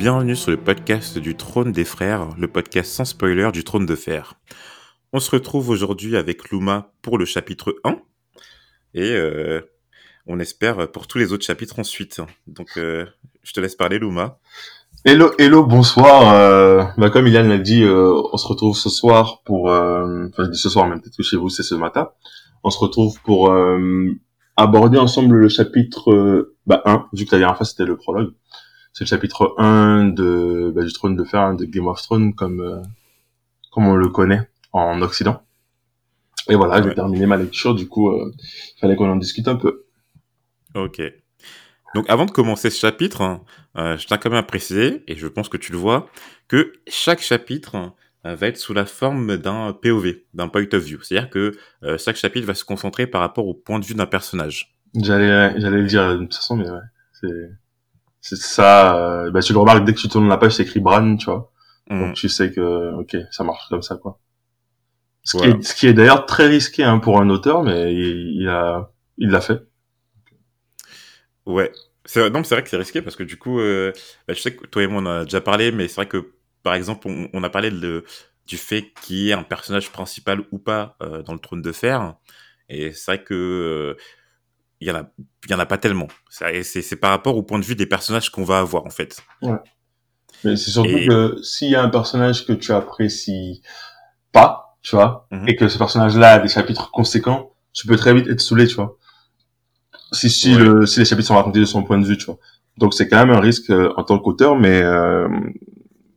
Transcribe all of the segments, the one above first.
bienvenue sur le podcast du Trône des Frères, le podcast sans spoiler du Trône de Fer. On se retrouve aujourd'hui avec Luma pour le chapitre 1 et euh, on espère pour tous les autres chapitres ensuite. Donc euh, je te laisse parler Luma. Hello, hello, bonsoir. Euh, bah, comme Ilan l'a dit, on se retrouve ce soir pour... Enfin, je dis ce soir, même peut-être que chez vous c'est ce matin. On se retrouve pour aborder ensemble le chapitre euh, bah, 1, vu que la dernière fois c'était le prologue. C'est le chapitre 1 de, bah, du Trône de Fer, hein, de Game of Thrones, comme, euh, comme on le connaît en Occident. Et voilà, j'ai Ouais. terminé ma lecture, du coup, euh, il fallait qu'on en discute un peu. Ok. Donc avant de commencer ce chapitre, hein, euh, je tiens quand même à préciser, et je pense que tu le vois, que chaque chapitre va être sous la forme d'un POV, d'un point of view. C'est-à-dire que euh, chaque chapitre va se concentrer par rapport au point de vue d'un personnage. J'allais, j'allais le dire de toute façon, mais ouais, c'est, c'est ça. euh, bah, tu le remarques dès que tu tournes la page, c'est écrit Bran, tu vois. Mm. Donc tu sais que, ok, ça marche comme ça, quoi. Ce Voilà. qui est, ce qui est d'ailleurs très risqué hein, pour un auteur, mais il, il a, il l'a fait. Ouais. C'est, non, c'est vrai que c'est risqué parce que du coup, euh, bah, je sais que toi et moi on en a déjà parlé, mais c'est vrai que par exemple, on, on a parlé de, du fait qu'il y ait un personnage principal ou pas euh, dans le trône de fer. Et c'est vrai que euh, il y en a, il y en a pas tellement. C'est, par rapport au point de vue des personnages qu'on va avoir en fait. Mais c'est surtout Et- que s'il y a un personnage que tu apprécies pas, tu vois, Mhm. et que ce personnage-là a des chapitres conséquents, tu peux très vite être saoulé, tu vois. Si, si, Ouais. le, si les chapitres sont racontés de son point de vue, tu vois. Donc c'est quand même un risque euh, en tant qu'auteur, mais euh,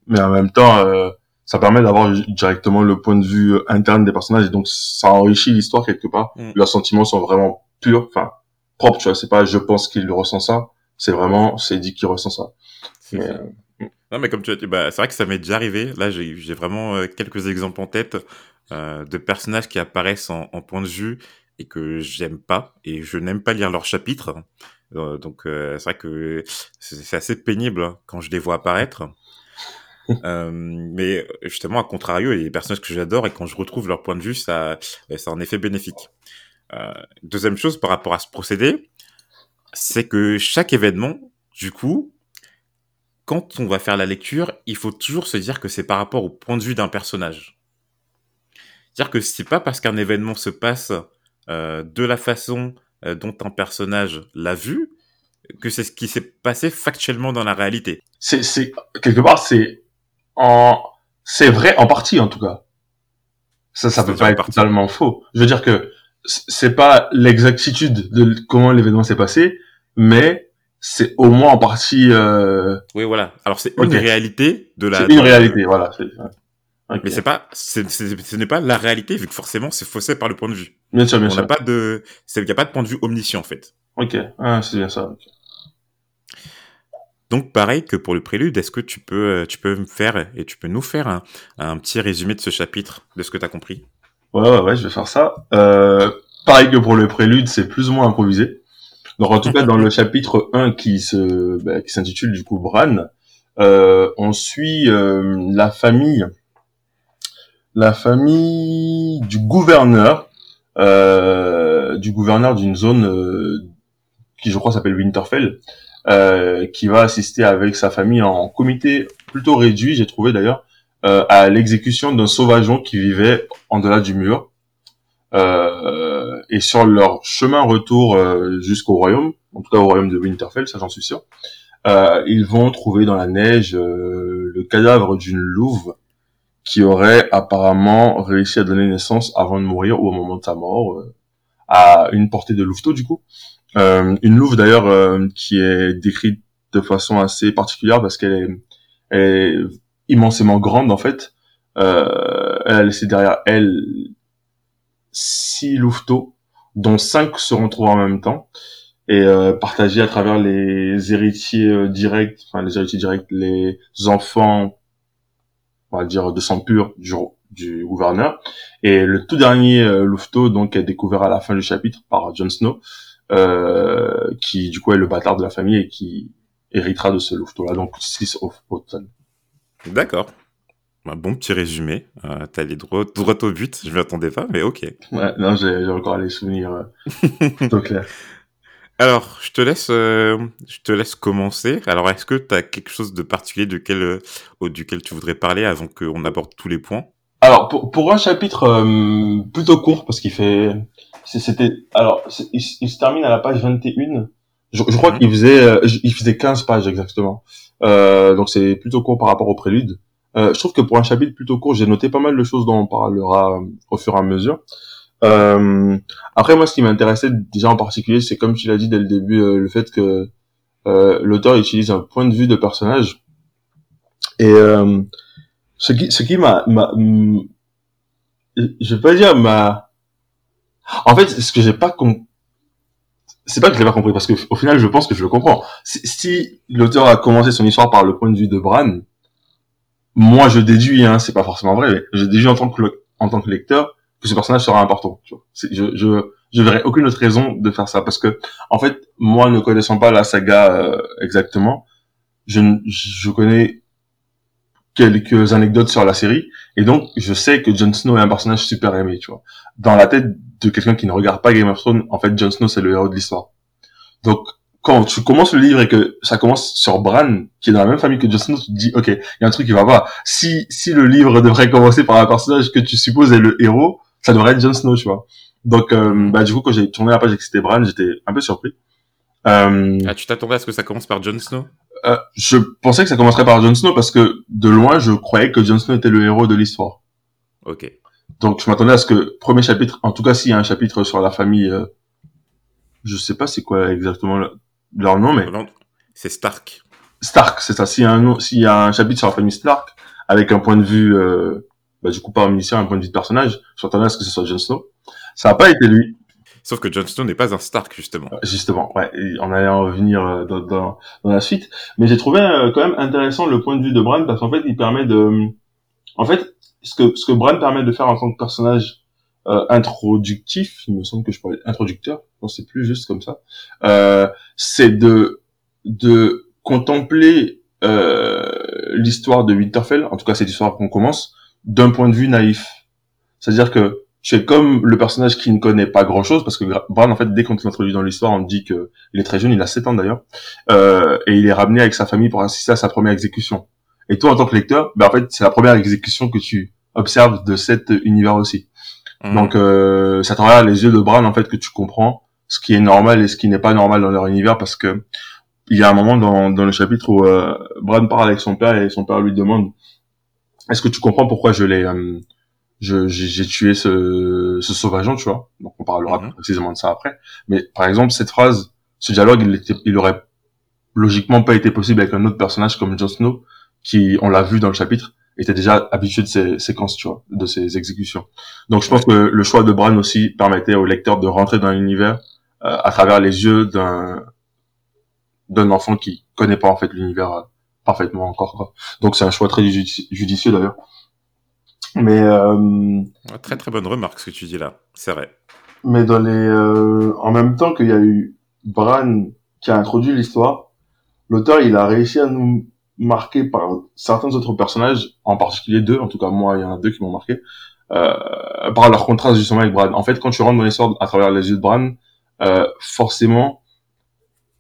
mais en même temps, euh, ça permet d'avoir directement le point de vue interne des personnages, et donc ça enrichit l'histoire quelque part. Mhm. Leurs sentiments sont vraiment purs, enfin propres, tu vois. C'est pas je pense qu'il ressent ça, c'est vraiment c'est dit qu'il ressent ça. C'est Mais, ça. euh, Non, mais comme tu as dit, bah, c'est vrai que ça m'est déjà arrivé. Là, j'ai, vraiment euh, quelques exemples en tête euh, de personnages qui apparaissent en, en point de vue et que j'aime pas et je n'aime pas lire leurs chapitres. Donc, c'est vrai que c'est, c'est assez pénible hein, quand je les vois apparaître. Euh, mais justement, à contrario, il y a des personnages que j'adore et quand je retrouve leur point de vue, ça, ça a un effet bénéfique. Euh, deuxième chose par rapport à ce procédé, c'est que chaque événement, du coup, quand on va faire la lecture, il faut toujours se dire que c'est par rapport au point de vue d'un personnage. C'est-à-dire que c'est pas parce qu'un événement se passe euh, de la façon euh, dont un personnage l'a vu que c'est ce qui s'est passé factuellement dans la réalité. c'est quelque part c'est en c'est vrai en partie en tout cas ça ça peut pas être partie. totalement faux je veux dire que c'est pas l'exactitude de comment l'événement s'est passé mais c'est au moins en partie euh, Oui, voilà. Alors c'est une réalité de la. c'est une réalité voilà. Mais c'est pas, c'est, ce n'est pas la réalité vu que forcément c'est faussé par le point de vue. bien sûr bien On n'a sûr pas de, c'est- il n'y a pas de point de vue omniscient en fait. ok ah, c'est bien ça. Donc pareil que pour le prélude, est-ce que tu peux, euh, tu peux me faire et tu peux nous faire un, un petit résumé de ce chapitre, de ce que tu as compris? Ouais, ouais, ouais, je vais faire ça. Euh, pareil que pour le prélude, c'est plus ou moins improvisé. Donc, en tout cas, dans le chapitre 1 qui se, bah, qui s'intitule, du coup, Bran, euh, on suit euh, la famille, la famille du gouverneur, euh, du gouverneur d'une zone euh, qui, je crois, s'appelle Winterfell, euh, qui va assister avec sa famille en comité plutôt réduit, j'ai trouvé d'ailleurs, euh, à l'exécution d'un sauvageon qui vivait en delà du mur. Euh, et sur leur chemin retour euh, jusqu'au royaume, en tout cas au royaume de Winterfell, ça j'en suis sûr, euh, ils vont trouver dans la neige euh, le cadavre d'une louve qui aurait apparemment réussi à donner naissance avant de mourir ou au moment de sa mort, à une portée de louveteau du coup. Euh, une louve d'ailleurs euh, qui est décrite de façon assez particulière parce qu'elle est, elle est immensément grande en fait. Euh, elle a laissé derrière elle six louveteaux, dont cinq seront trouvés en même temps et euh, partagés à travers les héritiers euh, directs, enfin les héritiers directs, les enfants, on va dire de sang pur du, du gouverneur. Et le tout dernier euh, louveteau donc est découvert à la fin du chapitre par Jon Snow, euh, qui du coup est le bâtard de la famille et qui héritera de ce louveteau-là, donc six au, au total. D'accord. Un bon petit résumé. Euh, T'as allé droit, droit au but. Je m'y attendais pas, mais ok. Ouais, non, j'ai j'ai encore les souvenirs euh, plutôt clairs. Alors, je te laisse, euh, je te laisse commencer. Alors, est-ce que tu as quelque chose de particulier duquel, euh, duquel tu voudrais parler avant qu'on aborde tous les points? Alors, pour, pour un chapitre euh, plutôt court, parce qu'il fait, c'était, alors, il, se termine à la page 21. Je, je crois mhm. qu'il faisait, euh, il faisait 15 pages exactement. Euh, donc c'est plutôt court par rapport au prélude. Euh, je trouve que pour un chapitre plutôt court, j'ai noté pas mal de choses dont on parlera au fur et à mesure. Euh, après, moi, ce qui m'intéressait déjà en particulier, c'est comme tu l'as dit dès le début, euh, le fait que euh, l'auteur utilise un point de vue de personnage. Et euh, ce qui, ce qui m'a, je vais pas dire m'a. En fait, ce que j'ai pas compris, c'est pas que je l'ai pas compris parce que au final, je pense que je le comprends. Si, si l'auteur a commencé son histoire par le point de vue de Bran, moi, je déduis, hein, c'est pas forcément vrai, mais je déduis en tant que en tant que lecteur que ce personnage sera important. Tu vois. Je, je, je verrais aucune autre raison de faire ça parce que, en fait, moi ne connaissant pas la saga euh, exactement, je, je connais quelques anecdotes sur la série et donc je sais que Jon Snow est un personnage super aimé. Tu vois. Dans la tête de quelqu'un qui ne regarde pas Game of Thrones, en fait, Jon Snow c'est le héros de l'histoire. Donc quand tu commences le livre et que ça commence sur Bran, qui est dans la même famille que Jon Snow, tu te dis, ok, il y a un truc qui va pas. Si, si le livre devrait commencer par un personnage que tu supposes est le héros, ça devrait être Jon Snow, tu vois. Donc, euh, bah, du coup, quand j'ai tourné la page et que c'était Bran, j'étais un peu surpris. Euh, ah, tu t'attendais à ce que ça commence par Jon Snow? Euh, Je pensais que ça commencerait par Jon Snow parce que de loin, je croyais que Jon Snow était le héros de l'histoire. Ok. Donc, je m'attendais à ce que premier chapitre, en tout cas, s'il y a un chapitre sur la famille, euh, je sais pas c'est quoi exactement leur nom, mais c'est Stark. Stark, c'est ça. S'il y a un s'il y a un chapitre sur la famille Stark avec un point de vue euh, bah, du coup pas omniscient, un point de vue de personnage. Je m'attendais à ce que ce soit Jon Snow. Ça n'a pas été lui. Sauf que Jon Snow n'est pas un Stark justement. Euh, justement, ouais. on allait en revenir euh, dans, dans, dans la suite, mais j'ai trouvé euh, quand même intéressant le point de vue de Bran parce qu'en fait, il permet de, en fait, ce que ce que Bran permet de faire en tant que personnage euh, introductif, il me semble que je parlais introducteur, non c'est plus juste comme ça, euh, c'est de de contempler euh, l'histoire de Winterfell, en tout cas cette histoire qu'on commence, d'un point de vue naïf. C'est-à-dire que tu es comme le personnage qui ne connaît pas grand-chose, parce que Bran, en fait, dès qu'on l'introduit dans l'histoire, on dit que il est très jeune, il a 7 ans d'ailleurs, euh, et il est ramené avec sa famille pour assister à sa première exécution. Et toi, en tant que lecteur, ben, en fait, c'est la première exécution que tu observes de cet univers aussi. Mmh. Donc, euh, ça travers les yeux de Bran, en fait, que tu comprends ce qui est normal et ce qui n'est pas normal dans leur univers, parce que il y a un moment dans, dans le chapitre où euh, Bran parle avec son père et son père lui demande est-ce que tu comprends pourquoi je l'ai euh, j'ai tué ce, ce sauvageon, tu vois. Donc on parlera mhm. précisément de ça après. Mais par exemple, cette phrase, ce dialogue, il, était, il aurait logiquement pas été possible avec un autre personnage comme Jon Snow, qui, on l'a vu dans le chapitre, était déjà habitué de ces séquences, tu vois, de ces exécutions. Donc je pense que le choix de Bran aussi permettait au lecteur de rentrer dans l'univers euh, à travers les yeux d'un d'un enfant qui connaît pas en fait l'univers euh, parfaitement encore. Quoi. Donc c'est un choix très judicieux d'ailleurs. Mais euh, très très bonne remarque ce que tu dis là, c'est vrai. Mais dans les, euh, en même temps qu'il y a eu Bran qui a introduit l'histoire, l'auteur il a réussi à nous marquer par certains autres personnages, en particulier deux, en tout cas moi il y en a deux qui m'ont marqué, euh, par leur contraste justement avec Bran. En fait, quand tu rentres dans l'histoire à travers les yeux de Bran, euh, forcément,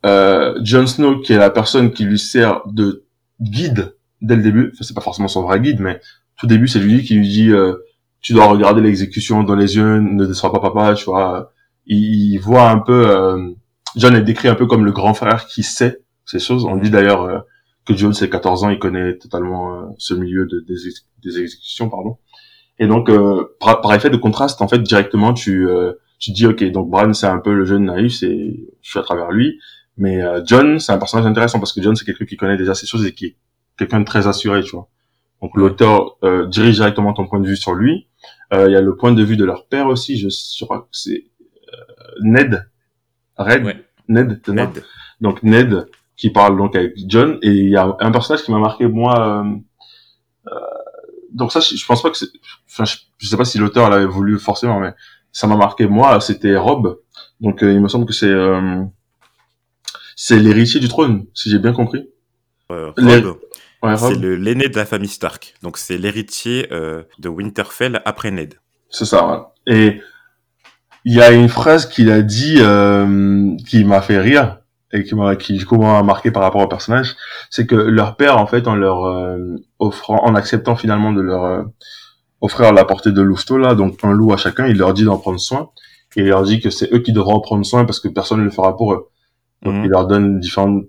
euh, Jon Snow qui est la personne qui lui sert de guide dès le début. Enfin, c'est pas forcément son vrai guide, mais tout début, c'est lui qui lui dit euh, tu dois regarder l'exécution dans les yeux, ne déçois pas papa, tu vois. Il, voit un peu euh, John est décrit un peu comme le grand frère qui sait ces choses. On dit d'ailleurs euh, que John, c'est 14 ans, il connaît totalement euh, ce milieu de, des, des, exécutions, pardon. Et donc, par, par, effet de contraste, en fait, directement, tu tu dis ok, donc Bran, c'est un peu le jeune naïf, c'est je suis à travers lui. Mais euh, John, c'est un personnage intéressant parce que John, c'est quelqu'un qui connaît déjà ces choses et qui est quelqu'un de très assuré, tu vois. Donc l'auteur euh, dirige directement ton point de vue sur lui. Euh, il y a le point de vue de leur père aussi. Je crois que c'est Ned, Red, Ned, Ned. Donc Ned qui parle donc avec John et il y a un personnage qui m'a marqué moi. donc ça, je, pense pas que c'est. Enfin, je, sais pas si l'auteur l'avait voulu forcément, mais ça m'a marqué moi. C'était Rob. Donc il me semble que c'est c'est l'héritier du trône, si j'ai bien compris. Euh, c'est le l'aîné de la famille Stark. Donc c'est l'héritier euh, de Winterfell après Ned. C'est ça. Ouais. Et Il y a une phrase qu'il a dit euh, qui m'a fait rire et qui m'a qui m'a marqué par rapport au personnage, c'est que leur père en fait en leur euh, offrant en acceptant finalement de leur euh, offrir la portée de louveteau là, donc un loup à chacun, il leur dit d'en prendre soin et il leur dit que c'est eux qui devront en prendre soin parce que personne ne le fera pour eux. Donc Mhm. il leur donne différentes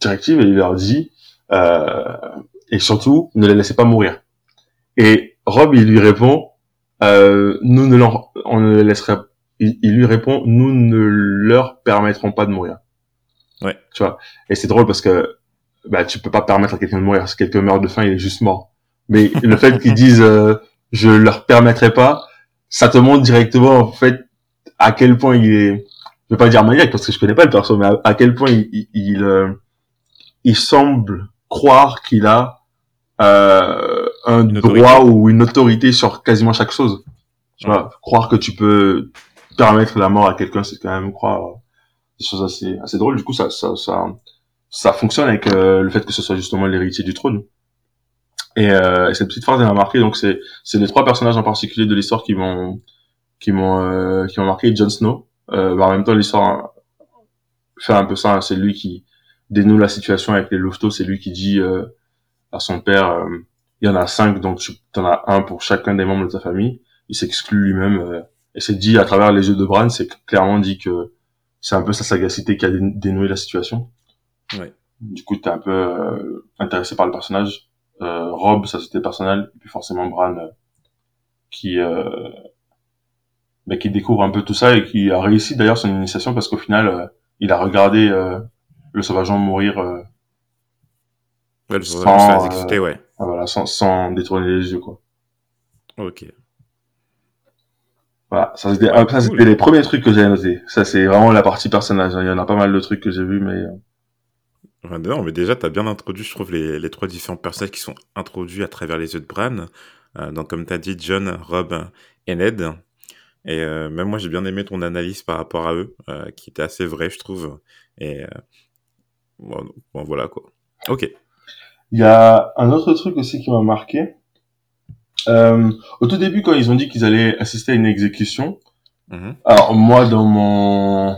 directives et il leur dit et surtout ne les laissez pas mourir. Et Rob il lui répond euh, nous ne leur, on ne les laisserait il, il lui répond nous ne leur permettrons pas de mourir. Ouais. Tu vois. Et c'est drôle parce que bah tu peux pas permettre à quelqu'un de mourir. Si quelqu'un meurt de faim, il est juste mort. Mais le fait qu'ils disent euh, je leur permettrai pas, ça te montre directement en fait à quel point il est je vais pas dire maniaque parce que je connais pas le perso mais à, à quel point il il, il, euh, il semble croire qu'il a euh, un Une droit ou une autorité sur quasiment chaque chose. Tu vois, croire que tu peux permettre la mort à quelqu'un, c'est quand même croire euh, des choses assez assez drôles. Du coup, ça ça ça ça fonctionne avec euh, le fait que ce soit justement l'héritier du trône. Et, euh, et cette petite phrase elle m'a marqué. Donc c'est c'est les trois personnages en particulier de l'histoire qui m'ont qui m'ont euh, qui m'ont marqué. Jon Snow. Euh, bah, en même temps, l'histoire hein, fait un peu ça. hein. C'est lui qui dénoue la situation avec les Louveteaux. C'est lui qui dit euh, à son père, euh, il y en a cinq, donc tu en as un pour chacun des membres de ta famille. Il s'exclut lui-même. euh, et c'est dit à travers les yeux de Bran, c'est clairement dit que c'est un peu sa sagacité qui a dé- dénoué la situation. Ouais. Du coup, t'es un peu euh, intéressé par le personnage. Euh, Rob, ça c'était personnel. Et puis forcément Bran, euh, qui euh, bah, qui découvre un peu tout ça et qui a réussi d'ailleurs son initiation parce qu'au final, il a regardé euh, le sauvageon mourir euh, Ouais, le Sans, euh, ouais. voilà, sans, sans détourner les yeux. quoi. Ok. Voilà, ça c'était Ouais, ah, cool. les premiers trucs que j'ai notés. Ça c'est vraiment la partie personnage. hein. Il y en a pas mal de trucs que j'ai vus, mais euh, Ouais, non, mais déjà, t'as bien introduit, je trouve, les, les trois différents personnages qui sont introduits à travers les yeux de Bran. Euh, donc, comme t'as dit, John, Rob et Ned. Et euh, même moi, j'ai bien aimé ton analyse par rapport à eux, euh, qui était assez vraie, je trouve. Et euh, bon, bon, voilà, quoi. Ok. Il y a un autre truc aussi qui m'a marqué. Euh, au tout début, quand ils ont dit qu'ils allaient assister à une exécution, Mhm. alors moi, dans mon,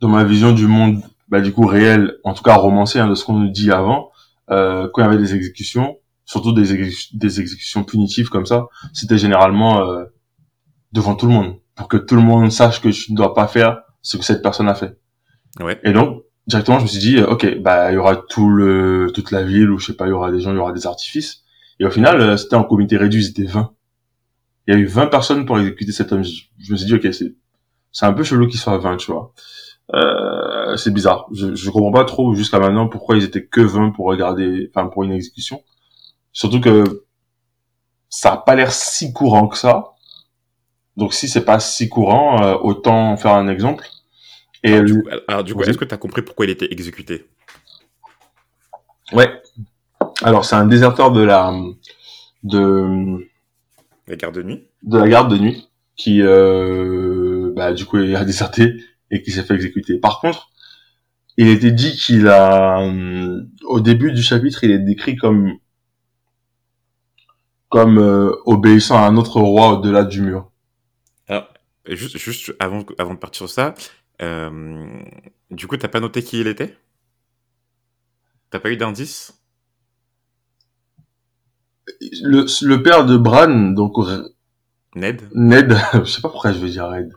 dans ma vision du monde, bah du coup réel, en tout cas romancé, hein, de ce qu'on nous dit avant, euh, quand il y avait des exécutions, surtout des, exé- des exécutions punitives comme ça, c'était généralement euh, devant tout le monde, pour que tout le monde sache que tu ne dois pas faire ce que cette personne a fait. Ouais. Et donc, directement, je me suis dit, euh, ok, bah, il y aura tout le, toute la ville, ou je sais pas, il y aura des gens, il y aura des artifices. Et au final, euh, c'était en comité réduit, c'était 20. Il y a eu 20 personnes pour exécuter cet homme. Je, je me suis dit, ok, c'est, c'est un peu chelou qu'il soit 20, tu vois. Euh, c'est bizarre. Je, je comprends pas trop jusqu'à maintenant pourquoi ils étaient que 20 pour regarder, enfin, pour une exécution. Surtout que ça a pas l'air si courant que ça. Donc si c'est pas si courant, euh, autant faire un exemple. Et Alors, du coup, alors, est-ce que t'as compris pourquoi il était exécuté? Ouais. Alors c'est un déserteur de la de La garde de nuit? de la garde de nuit qui euh, bah du coup a déserté et qui s'est fait exécuter. Par contre, il était dit qu'il a euh, au début du chapitre, il est décrit comme comme euh, obéissant à un autre roi au-delà du mur. Et Juste, juste avant, avant de partir sur ça, euh, du coup, t'as pas noté qui il était? T'as pas eu d'indice? Le, le père de Bran, donc Ned? Ned, je sais pas pourquoi je veux dire Red.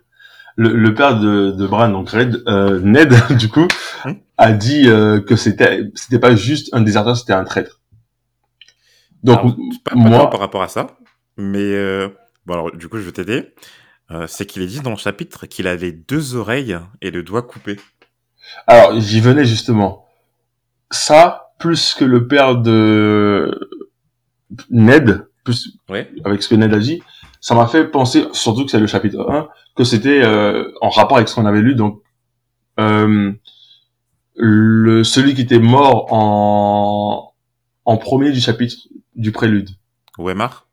Le, le père de, de Bran, donc Red, euh, Ned, du coup, Hmm? a dit euh, que c'était c'était pas juste un déserteur, c'était un traître. Donc Alors, pas, pas moi- par rapport à ça, mais euh, bon alors du coup je vais t'aider. Euh, c'est qu'il est dit dans le chapitre qu'il avait deux oreilles et le doigt coupé. alors j'y venais justement. Ça plus que le père de Ned, plus Ouais. avec ce que Ned a dit, ça m'a fait penser, surtout que c'est le chapitre 1, que c'était euh, en rapport avec ce qu'on avait lu, donc euh, le celui qui était mort en en premier du chapitre du prélude. Weimar?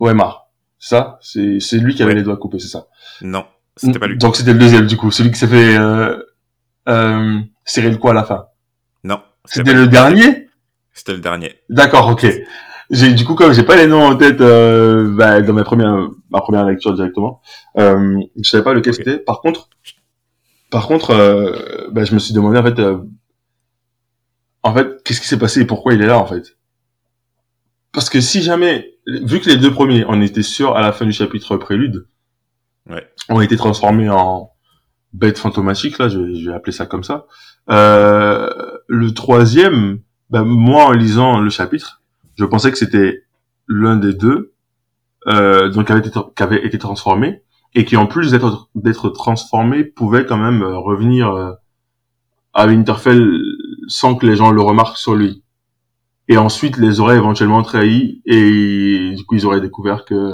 Weimar. Ça, c'est c'est lui qui avait Ouais. les doigts coupés, c'est ça. Non, c'était pas lui. Donc c'était le deuxième du coup, celui qui s'est fait euh, euh, serrer le coup à la fin. Non, C'était le dernier? C'était le dernier. D'accord, ok. j'ai du coup comme j'ai pas les noms en tête euh, bah, dans ma première ma première lecture directement, euh, je savais pas lequel c'était. Par contre, par contre, euh, bah, je me suis demandé en fait, euh, en fait, qu'est-ce qui s'est passé et pourquoi il est là en fait? Parce que si jamais, vu que les deux premiers, on était sûr à la fin du chapitre prélude, Ouais. ont été transformés en bêtes fantomatiques là, je, vais- je vais appeler ça comme ça. Euh, le troisième, bah, moi en lisant le chapitre, je pensais que c'était l'un des deux, euh, donc qui avait été, qui avait été transformé et qui en plus d'être d'être transformé pouvait quand même euh, revenir euh, à Winterfell sans que les gens le remarquent sur lui. Et ensuite les aurait éventuellement trahis et du coup ils auraient découvert que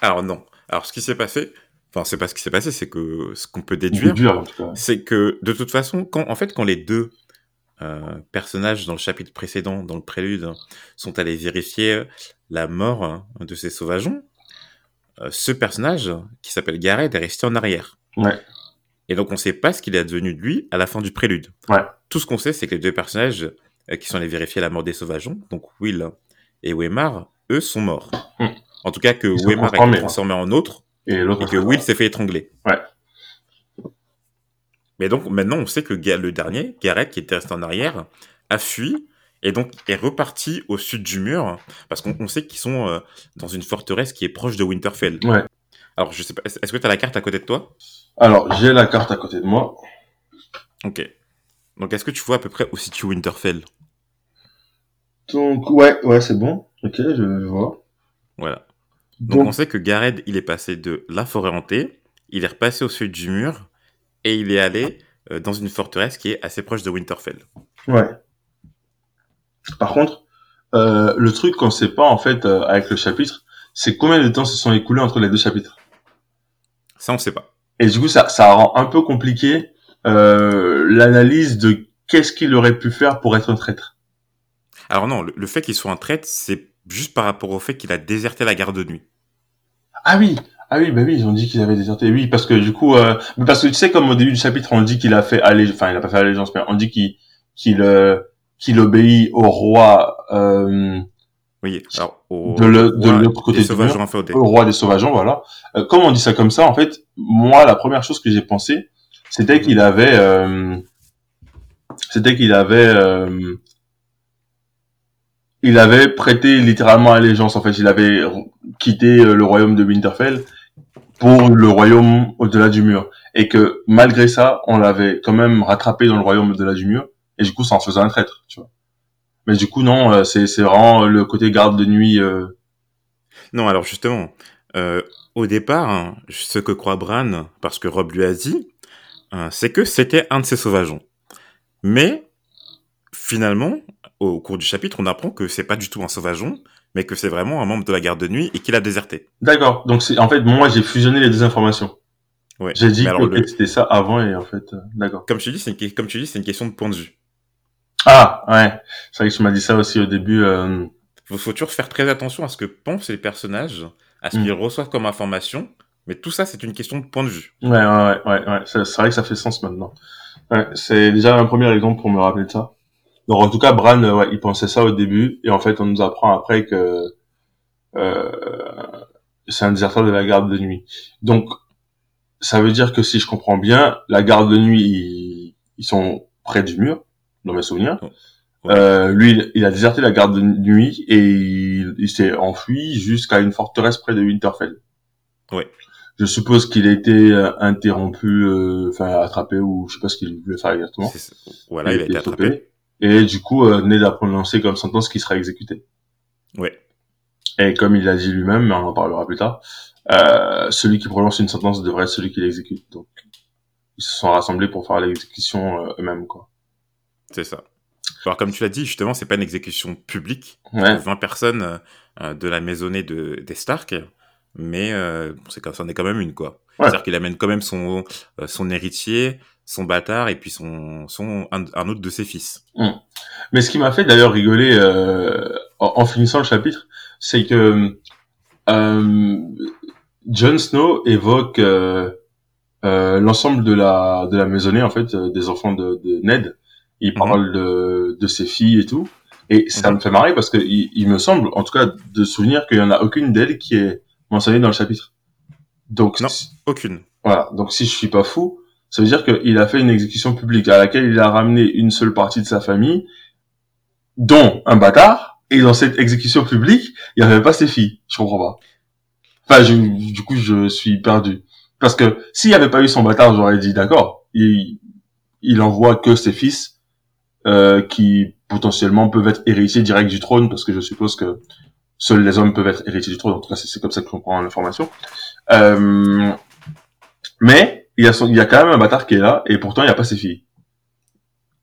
Alors non. Alors ce qui s'est passé, enfin c'est pas ce qui s'est passé, c'est que ce qu'on peut du déduire, c'est que de toute façon, quand en fait quand les deux euh, personnages dans le chapitre précédent, dans le prélude, sont allés vérifier la mort hein, de ces sauvageons, euh, ce personnage qui s'appelle Gareth est resté en arrière. Ouais. Et donc on sait pas ce qu'il est advenu de lui à la fin du prélude. Ouais. Tout ce qu'on sait, c'est que les deux personnages euh, qui sont allés vérifier la mort des sauvageons, donc Will et Weimar, eux sont morts. Hmm. En tout cas que Ils Weimar a été transformé en autre Et que Will s'est fait étrangler. Ouais. Mais donc maintenant on sait que le dernier, Gareth, qui était resté en arrière, a fui et donc est reparti au sud du mur parce qu'on on sait qu'ils sont euh, dans une forteresse qui est proche de Winterfell. Ouais. Alors je sais pas, est-ce est-ce que tu as la carte à côté de toi? Alors, j'ai la carte à côté de moi. Ok. Donc est-ce que tu vois à peu près où situe Winterfell? Donc, ouais, ouais, c'est bon. Ok, je, je vois. Voilà. Donc, Donc, on sait que Gareth, il est passé de la forêt hantée, il est repassé au sud du mur, et il est allé euh, dans une forteresse qui est assez proche de Winterfell. ouais. Par contre, euh, le truc qu'on sait pas, en fait, euh, avec le chapitre, c'est combien de temps se sont écoulés entre les deux chapitres? Ça, on sait pas. Et du coup, ça, ça rend un peu compliqué euh, l'analyse de qu'est-ce qu'il aurait pu faire pour être un traître. Alors non, le, le fait qu'il soit un traître, c'est juste par rapport au fait qu'il a déserté la garde de nuit. Ah oui, ah oui, bah oui, ils ont dit qu'ils avaient déserté. Oui, parce que du coup, euh, parce que tu sais, comme au début du chapitre, on dit qu'il a fait aller, enfin, il a pas fait allégeance, mais on dit qu'il qu'il euh, qu'il obéit au roi, euh, Oui, alors au, De l'autre côté des du mur. au roi des sauvageons, voilà. Euh, comme on dit ça comme ça, en fait, moi, la première chose que j'ai pensé, c'était qu'il avait, euh, c'était qu'il avait, euh, il avait prêté littéralement allégeance. En fait, il avait quitté euh, le royaume de Winterfell pour le royaume au-delà du mur, et que malgré ça, on l'avait quand même rattrapé dans le royaume au-delà du mur, et du coup, ça en faisait un traître, tu vois. Mais du coup, non, euh, c'est vraiment le côté garde de nuit. euh, Non, alors justement, euh, au départ, hein, ce que croit Bran, parce que Rob lui a dit, euh, c'est que c'était un de ses sauvageons. Mais finalement, au cours du chapitre, on apprend que c'est pas du tout un sauvageon, mais que c'est vraiment un membre de la garde de nuit et qu'il a déserté. D'accord. Donc c'est en fait moi j'ai fusionné les deux informations. Ouais. J'ai dit que le- c'était ça avant et en fait euh, d'accord. comme tu dis, c'est une, comme tu dis, c'est une question de point de vue. Ah ouais. C'est vrai que tu m'as dit ça aussi au début. Euh... Il faut toujours faire très attention à ce que pensent les personnages, à ce Mm. qu'ils reçoivent comme information. Mais tout ça, c'est une question de point de vue. Ouais ouais ouais ouais. ouais. C'est c'est vrai que ça fait sens maintenant. Ouais. C'est déjà un premier exemple pour me rappeler de ça. Donc en tout cas Bran euh, ouais, il pensait ça au début et en fait on nous apprend après que euh, c'est un déserteur de la garde de nuit. Donc ça veut dire que si je comprends bien, la garde de nuit ils, ils sont près du mur dans mes souvenirs. Ouais. Euh, lui, il- a déserté la garde de nuit et il, il s'est enfui jusqu'à une forteresse près de Winterfell. Ouais. Je suppose qu'il a été euh, interrompu, euh, enfin attrapé ou je sais pas ce qu'il voulait faire exactement. Voilà, il a été stoppé. Et du coup, euh, venait d'à prononcer comme sentence qu'il sera exécuté. Ouais. Et comme il l'a dit lui-même, mais on en parlera plus tard, euh, celui qui prononce une sentence devrait être celui qui l'exécute. Donc, ils se sont rassemblés pour faire l'exécution euh, eux-mêmes, quoi. C'est ça. Alors, comme tu l'as dit, justement, c'est pas une exécution publique. Ouais. 20 personnes euh, de la maisonnée de, des Stark, mais euh, c'est quand- c'en est quand même une, quoi. Ouais. C'est-à-dire qu'il amène quand même son, euh, son héritier, son bâtard, et puis son, son un, un autre de ses fils. Mais ce qui m'a fait d'ailleurs rigoler euh, en, en finissant le chapitre, c'est que euh, Jon Snow évoque euh, euh, l'ensemble de la de la maisonnée en fait euh, des enfants de, de Ned. Il Mhm. parle de, de ses filles et tout. Et ça me fait marrer parce que il, il me semble, en tout cas, de souvenir qu'il y en a aucune d'elles qui est mentionnée dans le chapitre. Donc, Non. si- Aucune. voilà. Donc, si je suis pas fou, ça veut dire qu'il a fait une exécution publique à laquelle il a ramené une seule partie de sa famille, dont un bâtard. Et dans cette exécution publique, il n'y avait pas ses filles. Je comprends pas. Enfin, je, du coup, je suis perdu. Parce que s'il n'y avait pas eu son bâtard, j'aurais dit d'accord. Il, il envoie que ses fils euh, qui potentiellement peuvent être héritiers directs du trône, parce que je suppose que seuls les hommes peuvent être héritiers du trône. En tout cas, c'est comme ça que je comprends l'information. Euh, mais il y, a son- il y a quand même un bâtard qui est là, et pourtant il n'y a pas ses filles.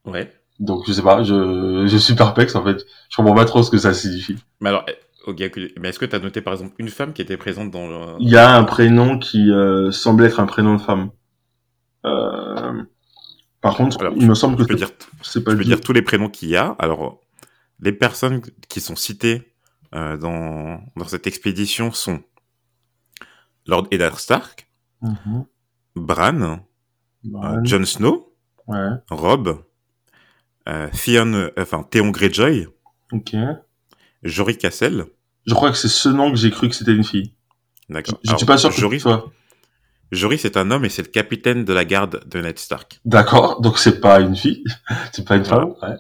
Ouais. Donc je sais pas, je, je suis perplexe en fait. Je comprends pas trop ce que ça signifie. Mais alors, eh, mais est-ce que tu as noté par exemple une femme qui était présente dans le... Il y a un prénom qui euh, semble être un prénom de femme. Euh, Par contre, Alors, il me semble que peux dire, c'est pas je peux dire tous les prénoms qu'il y a. Alors, les personnes qui sont citées euh, dans, dans cette expédition sont Lord Eddard Stark, Mhm. Bran, euh, Bran. Jon Snow, Ouais, Rob, euh, Theon, euh, enfin Théon Greyjoy, ok. Jory Cassel. Je crois que c'est ce nom que j'ai cru que c'était une fille. Je, D'accord. je Alors, suis pas sûr que Jory, soit. Jory, c'est un homme et c'est le capitaine de la garde de Ned Stark. D'accord, donc c'est pas une fille, c'est pas une femme. Ouais.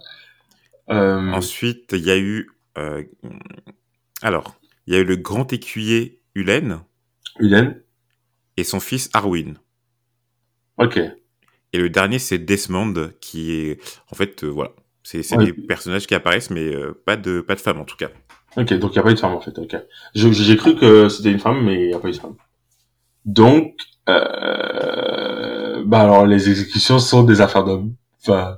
Euh, Ensuite, il y a eu, euh, alors, il y a eu le grand écuyer Ulen Hélène. et son fils Arwyn. Ok. Et le dernier, c'est Desmond, qui est, en fait, euh, voilà, c'est c'est Ouais. des personnages qui apparaissent, mais euh, pas de pas de femmes en tout cas. Ok, donc il n'y a pas eu de femme en fait. Ok. J'ai cru que c'était une femme, mais il n'y a pas eu de femme. Donc, euh... bah alors les exécutions sont des affaires d'hommes. Enfin,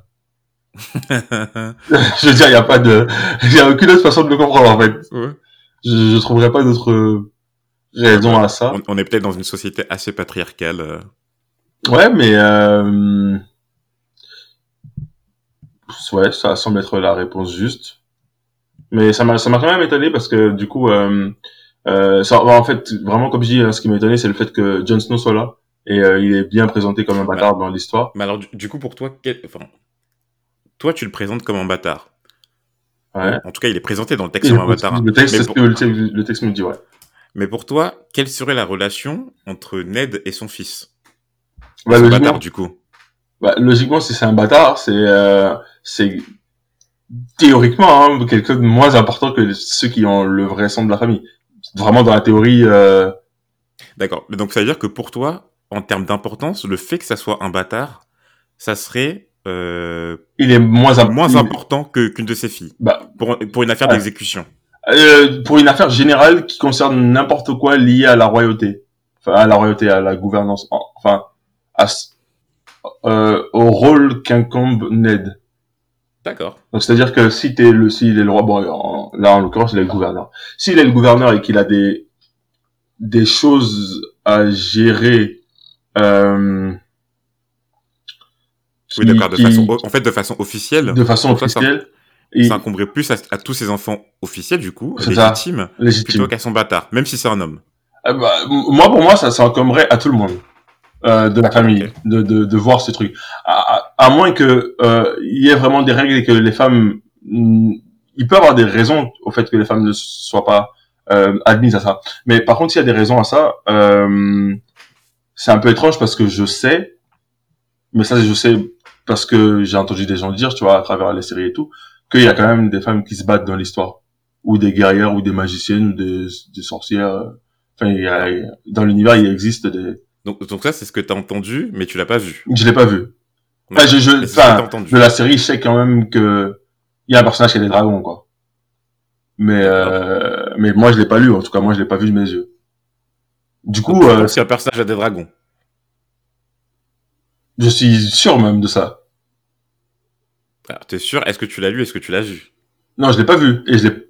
je veux dire, il n'y a pas de, il y a aucune autre façon de le comprendre en fait. Ouais. Je, je trouverais pas d'autre raison à ça. on, on est peut-être dans une société assez patriarcale. Ouais, mais euh... ouais, ça semble être la réponse juste. Mais ça m'a ça m'a quand même étonné parce que du coup, euh, euh, ça, en fait, vraiment comme je dis, hein, ce qui m'a étonné, c'est le fait que Jon Snow soit là et il est bien présenté comme un bâtard dans l'histoire. Mais alors, du, du coup, pour toi, quel- enfin, toi, tu le présentes comme un bâtard. Ouais. En tout cas, il est présenté dans le texte comme un bâtard. hein. le texte, pour- le, te- le texte me dit, ouais. Mais pour toi, quelle serait la relation entre Ned et son fils? Bah, bâtard, du coup. bah, logiquement, si c'est un bâtard, c'est euh, c'est théoriquement hein, quelque chose de moins important que ceux qui ont le vrai sang de la famille. Vraiment dans la théorie. Euh, D'accord. Mais Donc, ça veut dire que pour toi, en termes d'importance, le fait que ça soit un bâtard, ça serait euh, il est moins, imp- moins important que qu'une de ses filles. Bah, Pour, pour une affaire Ouais. d'exécution. euh, pour une affaire générale qui concerne n'importe quoi lié à la royauté, enfin à la royauté, à la gouvernance, en- enfin euh, au rôle qu'incombe Ned. D'accord. Donc c'est-à-dire que si t'es le, s'il est le roi, bon, en- là en l'occurrence il est le gouverneur. S'il est le gouverneur et qu'il a des des choses à gérer, euh, Oui, d'accord. De qui- façon, en fait, de façon officielle, de façon ça- officielle, ça incomberait plus à, à tous ses enfants officiels, du coup, légitimes, légitime. plutôt qu'à son bâtard, même si c'est un homme. Euh, bah, moi, pour moi, ça, encomberait à tout le monde euh, de la famille de, de, de voir ce truc. À, à- à moins que euh, il y ait vraiment des règles et que les femmes, mm, il peut y avoir des raisons au fait que les femmes ne soient pas euh, admises à ça. Mais par contre, s'il y a des raisons à ça, euh, c'est un peu étrange parce que je sais, mais ça, je sais parce que j'ai entendu des gens dire, tu vois, à travers les séries et tout, qu'il y a quand même des femmes qui se battent dans l'histoire, ou des guerrières, ou des magiciennes, ou des, des sorcières. Enfin, il y a, dans l'univers, il existe des. Donc, donc ça, c'est ce que t'as entendu, mais tu l'as pas vu. Je l'ai pas vu. Ouais. Enfin, je, je, enfin, de la série, je sais quand même que il y a un personnage qui a des dragons, quoi. Mais euh, mais moi, je l'ai pas lu. En tout cas, moi, je l'ai pas vu de mes yeux. Du coup, Donc, euh, si un personnage a des dragons? je suis sûr même de ça. Alors, t'es sûr? Est-ce que tu l'as lu? Est-ce que tu l'as vu? Non, je l'ai pas vu et je l'ai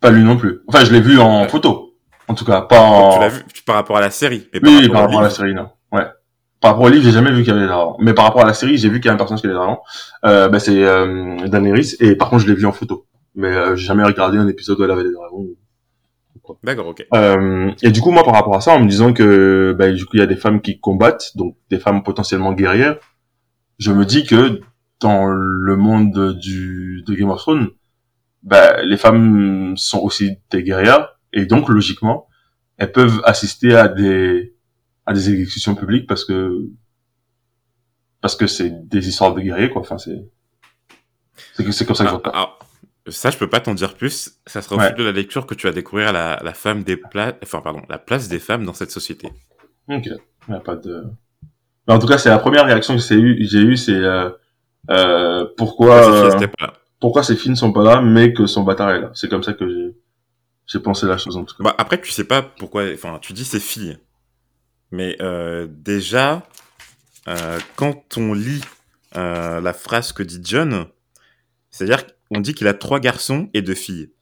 pas lu non plus. Enfin, je l'ai vu en Ouais. photo, en tout cas, pas en. Tu l'as vu par rapport à la série. Mais Oui, par rapport, à la série, non. Ouais. Par rapport au livre, j'ai jamais vu qu'il y avait des dragons. Mais par rapport à la série, j'ai vu qu'il y a un personnage qui a des dragons. Euh, bah, c'est euh, Daenerys. Et par contre, je l'ai vu en photo. Mais euh, j'ai jamais regardé un épisode où elle avait des dragons. D'accord, ok. Euh, et du coup, moi, par rapport à ça, en me disant que bah, du coup, il y a des femmes qui combattent, donc des femmes potentiellement guerrières, je me dis que dans le monde du de Game of Thrones, bah, les femmes sont aussi des guerrières et donc logiquement elles peuvent assister à des à des exécutions publiques parce que parce que c'est des histoires de guerriers quoi. Enfin c'est c'est c'est comme ça que je vois ah, ah, ça je peux pas t'en dire plus. Ça sera au fil de la lecture que tu vas découvrir la, la femme des pla... enfin pardon la place des femmes dans cette société. Ok. Il a pas de mais en tout cas c'est la première réaction que j'ai eu j'ai eu c'est euh, euh, pourquoi euh, pourquoi ces filles ne sont pas là mais que son bâtard est là c'est comme ça que j'ai j'ai pensé la chose en tout cas. Bah, après, tu sais pas pourquoi. Enfin, tu dis c'est filles. Mais euh, déjà, euh, quand on lit euh, la phrase que dit John, c'est-à-dire qu'on dit qu'il a trois garçons et deux filles.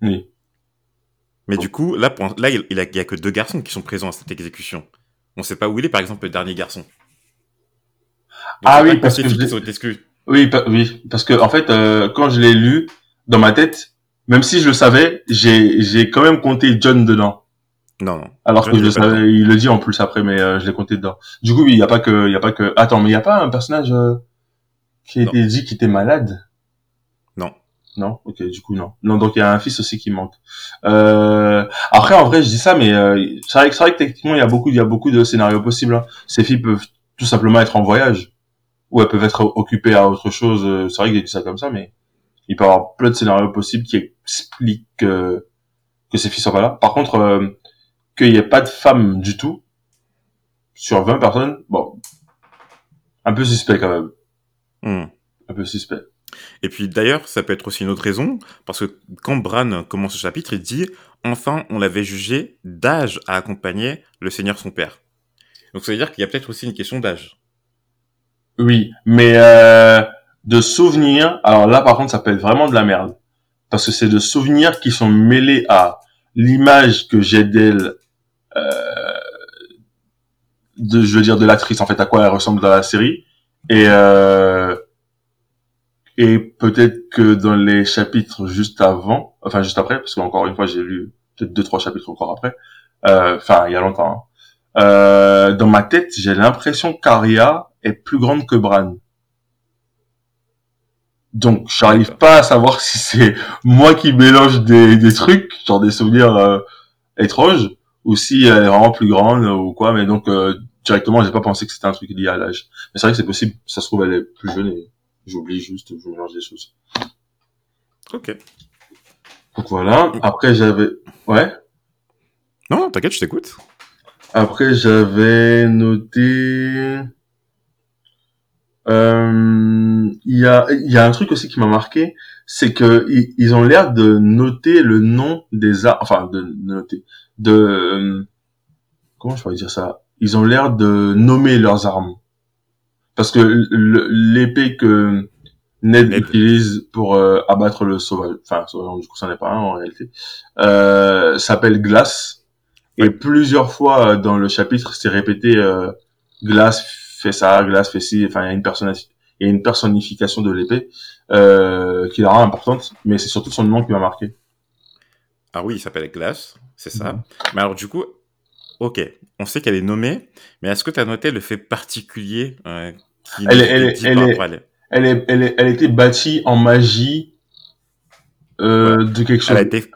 Oui. Mais du coup, là, pour, là il, il, a, a que deux garçons qui sont présents à cette exécution. On sait pas où il est, par exemple, le dernier garçon. ah oui, parce que, je oui, oui, parce que en fait, quand je l'ai lu dans ma tête, même si je le savais, j'ai j'ai quand même compté John dedans. Non, non. Alors que je le savais, il le dit en plus après, mais euh, je l'ai compté dedans. Du coup, il y a pas que, il y a pas que. Attends, mais il y a pas un personnage euh, qui a été dit qui était malade? Non. Non, ok, du coup non. Non, donc il y a un fils aussi qui manque. Euh... Après, en vrai, je dis ça, mais euh, c'est vrai, vrai, que techniquement, il y a beaucoup, il y a beaucoup de scénarios possibles. Hein. Ces filles peuvent tout simplement être en voyage, ou elles peuvent être occupées à autre chose. Euh, c'est vrai qu'il y a dit ça comme ça, mais il peut y avoir plein de scénarios possibles qui expliquent que, que ces filles sont pas là. Par contre, euh, qu'il n'y ait pas de femmes du tout sur 20 personnes, bon, un peu suspect quand même. Hmm. Un peu suspect. Et puis d'ailleurs, ça peut être aussi une autre raison, parce que quand Bran commence ce chapitre, il dit Enfin, on l'avait jugé d'âge à accompagner le Seigneur son père. Donc ça veut dire qu'il y a peut-être aussi une question d'âge. Oui, mais euh, de souvenirs. Alors là, par contre, ça peut être vraiment de la merde. Parce que c'est de souvenirs qui sont mêlés à l'image que j'ai d'elle, euh, de, je veux dire, de l'actrice, en fait, à quoi elle ressemble dans la série. Et, euh, et peut-être que dans les chapitres juste avant, enfin, juste après, parce qu'encore une fois, j'ai lu peut-être deux, trois chapitres encore après, euh, enfin, il y a longtemps, hein. euh, dans ma tête, j'ai l'impression qu'Aria est plus grande que Bran. Donc, j'arrive pas à savoir si c'est moi qui mélange des, des trucs, genre des souvenirs euh, étranges, ou si elle est vraiment plus grande ou quoi. Mais donc, euh, directement, j'ai pas pensé que c'était un truc lié à l'âge. Mais c'est vrai que c'est possible. Ça se trouve, elle est plus jeune et j'oublie juste, je mélange des choses. Ok. Donc voilà. Après, j'avais... Ouais Non, t'inquiète, je t'écoute. Après, j'avais noté... Euh, il y a y a un truc aussi qui m'a marqué, c'est que ils, ont l'air de noter le nom des armes, enfin de, noter, de euh, comment je pourrais dire ça? Ils ont l'air de nommer leurs armes, parce que l'épée que Ned, utilise pour euh, abattre le sauvage, enfin sauvage du coup ça n'est pas un en réalité, euh, s'appelle Glace. Et plusieurs fois dans le chapitre, c'est répété Glace fait ça, Glace fait ci, enfin il y a une y a une personnification de l'épée euh, qui est rend importante, mais c'est surtout son nom qui m'a marqué. Ah oui, il s'appelle Glace, c'est ça. Mhm. Mais alors du coup, ok, on sait qu'elle est nommée, mais est-ce que tu as noté le fait particulier euh, qui elle, est, elle, elle, est, elle, est, elle, est, elle, a été bâtie en magie euh, de quelque chose. Elle a, été,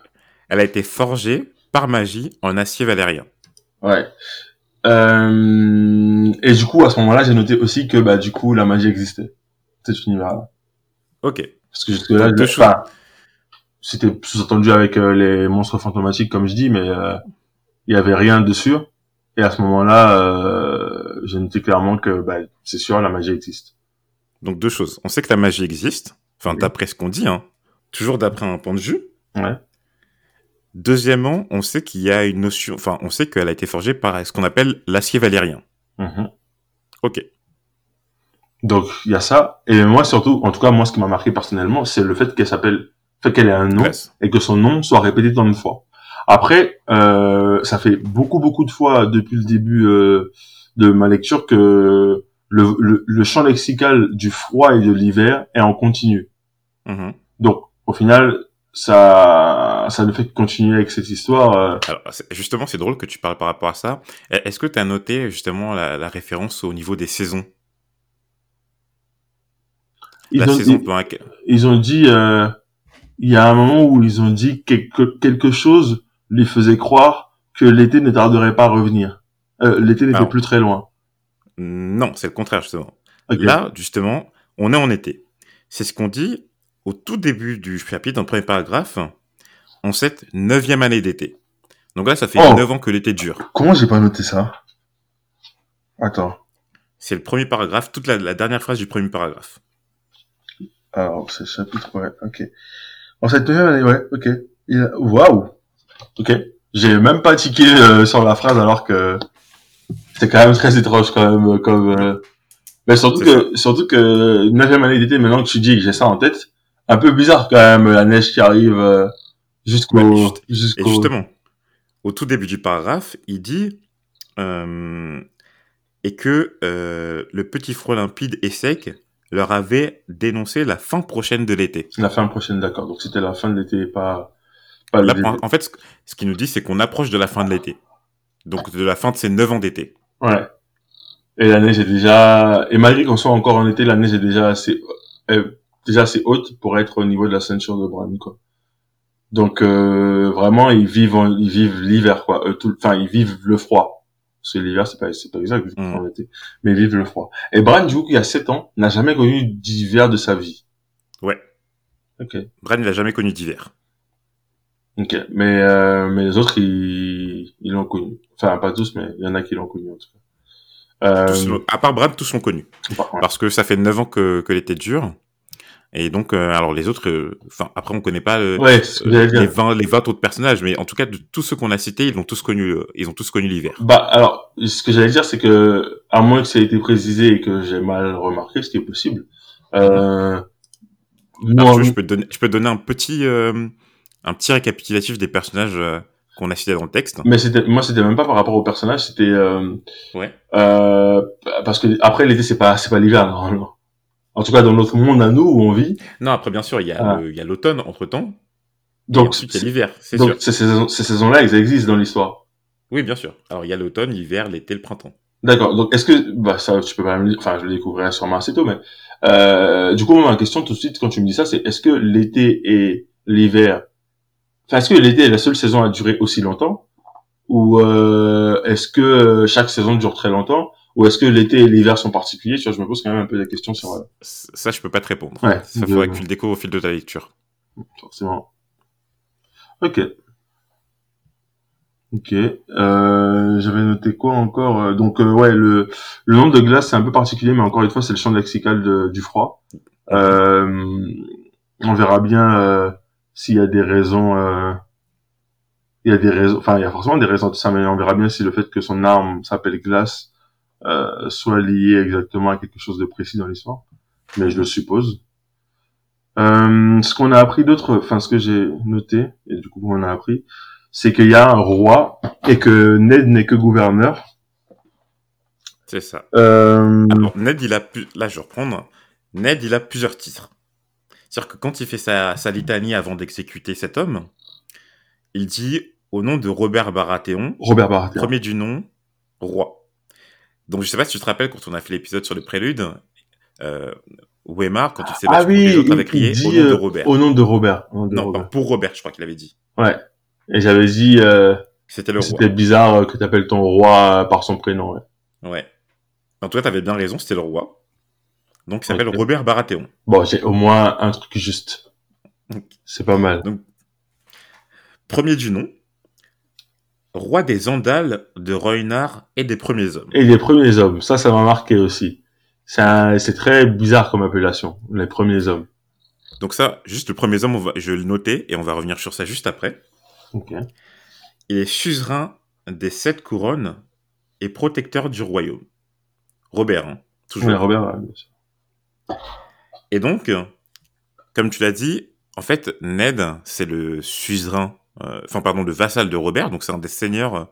elle a été forgée par magie en acier valérien. Ouais. Euh, et du coup, à ce moment-là, j'ai noté aussi que bah du coup, la magie existait. Cet univers-là. Ok. Parce que jusque-là, enfin, c'était sous-entendu avec euh, les monstres fantomatiques, comme je dis, mais euh, il y avait rien dessus. Et à ce moment-là, euh, j'ai noté clairement que bah, c'est sûr, la magie existe. Donc deux choses. On sait que la magie existe. Enfin, d'après ce qu'on dit, hein. Toujours d'après un point de vue. Ouais. Deuxièmement, on sait qu'il y a une notion, enfin, on sait qu'elle a été forgée par ce qu'on appelle l'acier valérien. Mhm. Ok. Donc il y a ça. Et moi surtout, en tout cas moi, ce qui m'a marqué personnellement, c'est le fait qu'elle s'appelle, fait qu'elle ait un nom et que son nom soit répété tant de fois. Après, euh, ça fait beaucoup beaucoup de fois depuis le début euh, de ma lecture que le, le, champ lexical du froid et de l'hiver est en continu. Mhm. Donc au final, ça, ça ne fait que continuer avec cette histoire. Euh. Alors, justement, c'est drôle que tu parles par rapport à ça. Est-ce que tu as noté justement la, référence au niveau des saisons? Ils ont, ils, ont dit, euh, il y a un moment où ils ont dit que quelque chose lui faisait croire que l'été ne tarderait pas à revenir. Euh, l'été n'était Alors. plus très loin. Non, c'est le contraire, justement. Là, justement, on est en été. C'est ce qu'on dit au tout début du chapitre, dans le premier paragraphe, en cette neuvième année d'été. Donc là, ça fait Oh. neuf ans que l'été dure. Comment j'ai pas noté ça? Attends. C'est le premier paragraphe, toute la, la dernière phrase du premier paragraphe. Alors, c'est chapitre, ouais, ok. En cette neuvième année, ouais, ok. Waouh Ok. J'ai même pas tiqué euh, sur la phrase alors que c'était quand même très étrange quand même euh, comme... euh, Mais surtout que, surtout que neuvième année d'été, maintenant que tu dis que j'ai ça en tête, un peu bizarre quand même, la neige qui arrive euh, jusqu'au... Juste- Et justement, au tout début du paragraphe, il dit euh, et que euh, le petit froid limpide et sec leur avait dénoncé la fin prochaine de l'été. La fin prochaine, d'accord. Donc c'était la fin de l'été, pas... pas le Là, en fait, ce- qu'il nous dit, c'est qu'on approche de la fin de l'été. Donc de la fin de ces neuf ans d'été. Ouais. Et la neige est déjà, et malgré qu'on soit encore en été, la neige est déjà assez, est déjà assez haute pour être au niveau de la ceinture de Bran, quoi. Donc, euh, vraiment, ils vivent, en- ils vivent l'hiver, quoi. Euh, tout, enfin, ils vivent le froid. Parce que l'hiver, c'est pas, c'est pas exact, Mm. sont en été. Mais ils vivent le froid. Et Bran, du coup, il y a 7 ans, n'a jamais connu d'hiver de sa vie. Ouais. Ok. Bran, il n'a jamais connu d'hiver. Ok. Mais, euh, mais les autres, ils, ils l'ont connu. Enfin, pas tous, mais il y en a qui l'ont connu, en tout cas. Euh, Tous à part Bran, tous l'ont connu. ouais. Parce que ça fait neuf ans que, que l'été dure. Et donc, euh, alors les autres, euh, enfin, après, on connaît pas euh, Ouais, que euh, dire. les 20, les 20 autres personnages, mais en tout cas, de tous ceux qu'on a cités, ils l'ont tous connu, euh, ils ont tous connu l'hiver. Bah alors, ce que j'allais dire, c'est que à moins que ça ait été précisé et que j'ai mal remarqué, ce qui est possible. Euh, Ah, moi, je, je peux te donner, je peux te donner un petit, euh, un petit récapitulatif des personnages qu'on a cités dans le texte. mais c'était moi, c'était même pas par rapport au personnage, c'était euh, Ouais. euh, parce que après l'été, c'est pas c'est pas l'hiver normalement. En tout cas, dans notre monde à nous où on vit. Non, après, bien sûr, il y a, Ah. l'automne entre temps. Donc, ensuite, il y a c'est- l'hiver, c'est sûr. ces saisons, ces saisons-là, elles existent dans l'histoire. Oui, bien sûr. Alors, il y a l'automne, l'hiver, l'été, le printemps. D'accord. Donc, est-ce que, bah, ça, tu peux pas me dire, enfin, je le découvrirai sûrement assez tôt, mais, euh, du coup, ma question tout de suite, quand tu me dis ça, c'est, est-ce que l'été et l'hiver, enfin, est-ce que l'été est la seule saison à durer aussi longtemps? Ou, euh, est-ce que chaque saison dure très longtemps? Ou est-ce que l'été et l'hiver sont particuliers? Je me pose quand même un peu des questions sur, euh, Ça, je peux pas te répondre. Ouais, ça je- faudrait que tu le découvres au fil de ta lecture. forcément. Ok. Ok. Euh, j'avais noté quoi encore Euh, Donc euh, ouais, le, le nombre de glaces c'est un peu particulier, mais encore une fois c'est le champ lexical de- du froid. Euh, on verra bien s'il y a des raisons. euh, il y a des raisons. Enfin, il y a forcément des raisons de ça, mais on verra bien si le fait que son arme s'appelle glace euh, soit lié exactement à quelque chose de précis dans l'histoire. Mais je le suppose. Euh, ce qu'on a appris d'autre, enfin ce que j'ai noté, et du coup on a appris, c'est qu'il y a un roi et que Ned n'est que gouverneur. C'est ça. Euh, Alors, Ned, il a pu... là, je vais reprendre. Ned, il a plusieurs titres. C'est-à-dire que quand il fait sa, sa litanie avant d'exécuter cet homme, il dit au nom de Robert Baratheon, Robert Baratheon. premier du nom, roi. Donc, je sais pas si tu te rappelles quand on a fait l'épisode sur le prélude, euh, Weimar, quand il s'est Ah battu oui, les autres, avait crié dit au nom de euh, Robert. au nom de Robert. Au nom de Non, Robert. pardon, pour Robert, je crois qu'il avait dit. Ouais. Et j'avais dit euh, C'était le roi. c'était bizarre euh, que t'appelles ton roi euh, par son prénom. Ouais. Ouais. En tout cas, t'avais bien raison, c'était le roi. Donc, il s'appelle. Robert Baratheon. Bon, j'ai au moins un truc juste. C'est pas mal. Premier du nom, roi des Andales, de Rhoynar et des premiers hommes. Et les premiers hommes, ça, ça m'a marqué aussi. C'est très bizarre comme appellation, les premiers hommes. Donc ça, juste le premier homme, on va, je vais le noter et on va revenir sur ça juste après. Il est suzerain des sept couronnes et protecteur du royaume. Robert, hein, toujours. Ouais, Robert, bien sûr. Et donc, comme tu l'as dit, en fait, Ned, c'est le suzerain, enfin pardon, le vassal de Robert, donc c'est un des seigneurs, euh,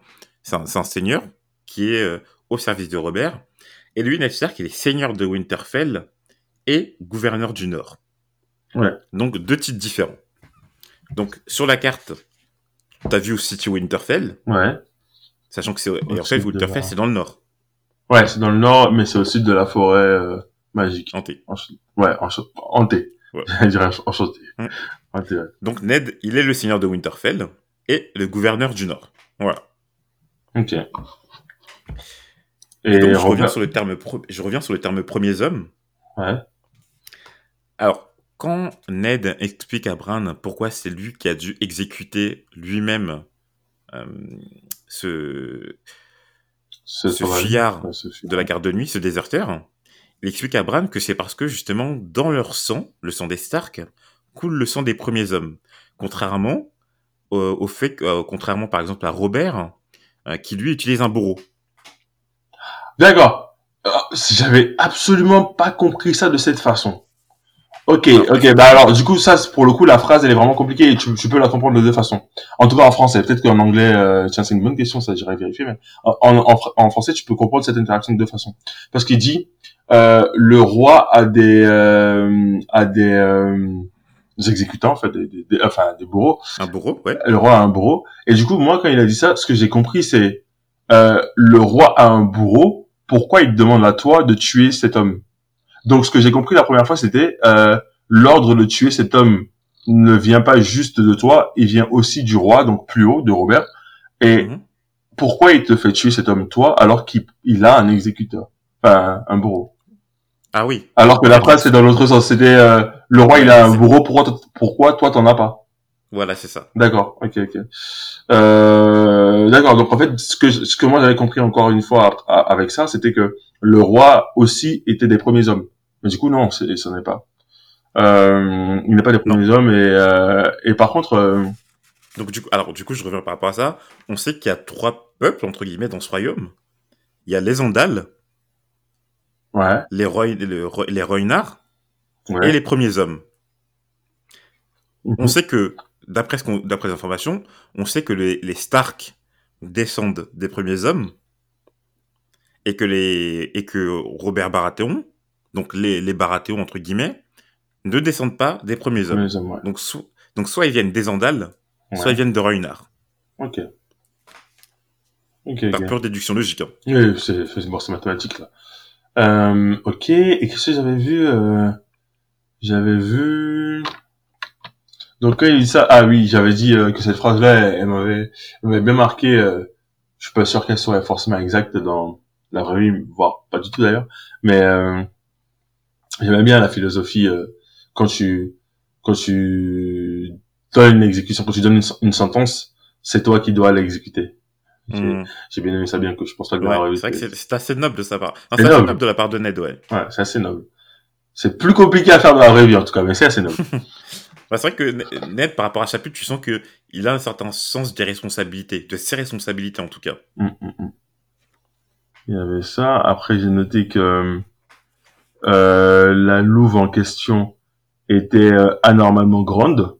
c'est un, seigneur qui est euh, au service de Robert. Et lui, Ned Stark, il est seigneur de Winterfell et gouverneur du Nord. Ouais. Donc deux titres différents. Donc sur la carte, t'as vu où se situe Winterfell, Ouais. sachant que c'est en fait Winterfell c'est dans le Nord. Ouais, c'est dans le nord, mais c'est au sud de la forêt euh, magique. Hanté. En- Ouais, en, hanté. Ouais. Je dirais enchanté. Mm. Donc Ned, il est le seigneur de Winterfell et le gouverneur du Nord. Voilà. Ok. Et Et donc, je reviens, sur le terme je reviens sur le terme premiers hommes. ouais. Alors, quand Ned explique à Bran pourquoi c'est lui qui a dû exécuter lui-même euh, ce, Ce ce fuyard. de la garde de nuit, ce déserteur, il explique à Bran que c'est parce que justement, dans leur sang, le sang des Stark, coule le sang des premiers hommes. Contrairement au, au fait euh, contrairement par exemple à Robert, euh, qui lui utilise un bourreau. D'accord. Ah, J'avais absolument pas compris ça de cette façon. Ok, Non. ok, bah alors du coup ça pour le coup la phrase elle est vraiment compliquée et tu, tu peux la comprendre de deux façons. En tout cas en français, peut-être qu'en anglais, euh, tiens c'est une bonne question, ça j'irai vérifier, mais en, en, fr- en français tu peux comprendre cette interaction de deux façons. Parce qu'il dit euh, le roi a des euh, a des, euh, des exécutants en fait, des, des- des- enfin des bourreaux Un bourreau, ouais. le roi a un bourreau. Et du coup, moi, quand il a dit ça, ce que j'ai compris, c'est euh, le roi a un bourreau. Pourquoi il te demande à toi de tuer cet homme? Donc, ce que j'ai compris la première fois, c'était euh, l'ordre de tuer cet homme ne vient pas juste de toi, il vient aussi du roi, donc plus haut, de Robert. Et Mhm. pourquoi il te fait tuer cet homme, toi, alors qu'il il a un exécuteur, enfin un bourreau? Ah oui. Alors que la phrase, c'est dans l'autre sens. C'était euh, le roi, il a un bourreau, pourquoi, pourquoi toi, t'en as pas Voilà, c'est ça. D'accord, ok, ok. Euh, D'accord, donc en fait, ce que, ce que moi j'avais compris encore une fois avec ça, c'était que le roi aussi était des premiers hommes. Mais du coup, non, c'est- ce n'est pas. Euh, il n'est pas des premiers hommes et, euh, et par contre, euh, Donc du coup, alors du coup, je reviens par rapport à ça. On sait qu'il y a trois peuples entre guillemets dans ce royaume. Il y a les Andals, ouais, les Roy, le- les Roynards ouais. et les premiers hommes. Mhm. On sait que, d'après d'après les informations, on sait que les, les Stark descendent des premiers hommes et que les et que Robert Baratheon, donc les, les Baratheons entre guillemets, ne descendent pas des premiers hommes. Premiers hommes, ouais. Donc, so- donc soit ils viennent des Andals, soit ils viennent de Roynard. Ok. Ok, Par ok. pure déduction logique. hein. Oui, c'est bon, mathématique là. Euh, ok. Et qu'est-ce que j'avais vu euh, J'avais vu. Donc quand il dit ça, ah oui, j'avais dit euh, que cette phrase-là, elle, elle m'avait, bien marqué. Euh, je suis pas sûr qu'elle soit forcément exacte dans la vraie vie, voire pas du tout d'ailleurs. Mais euh, j'aimais bien la philosophie euh, quand tu quand tu donnes une exécution, quand tu donnes une, une sentence, c'est toi qui dois l'exécuter. J'ai- Hmm. J'ai bien aimé ça bien que je pense pas que Ouais, c'est vrai que c'est- assez noble de sa part. C'est Enfin, c'est assez noble. noble de la part de Ned, ouais. Ouais, c'est assez noble. C'est plus compliqué à faire dans la vraie vie, en tout cas, mais c'est assez noble. Ouais, c'est vrai que Ne- Ned, par rapport à Chaput, tu sens que il a un certain sens des responsabilités, de ses responsabilités en tout cas. Hum, hum. Il y avait ça. Après, j'ai noté que euh, la louve en question était euh, anormalement grande.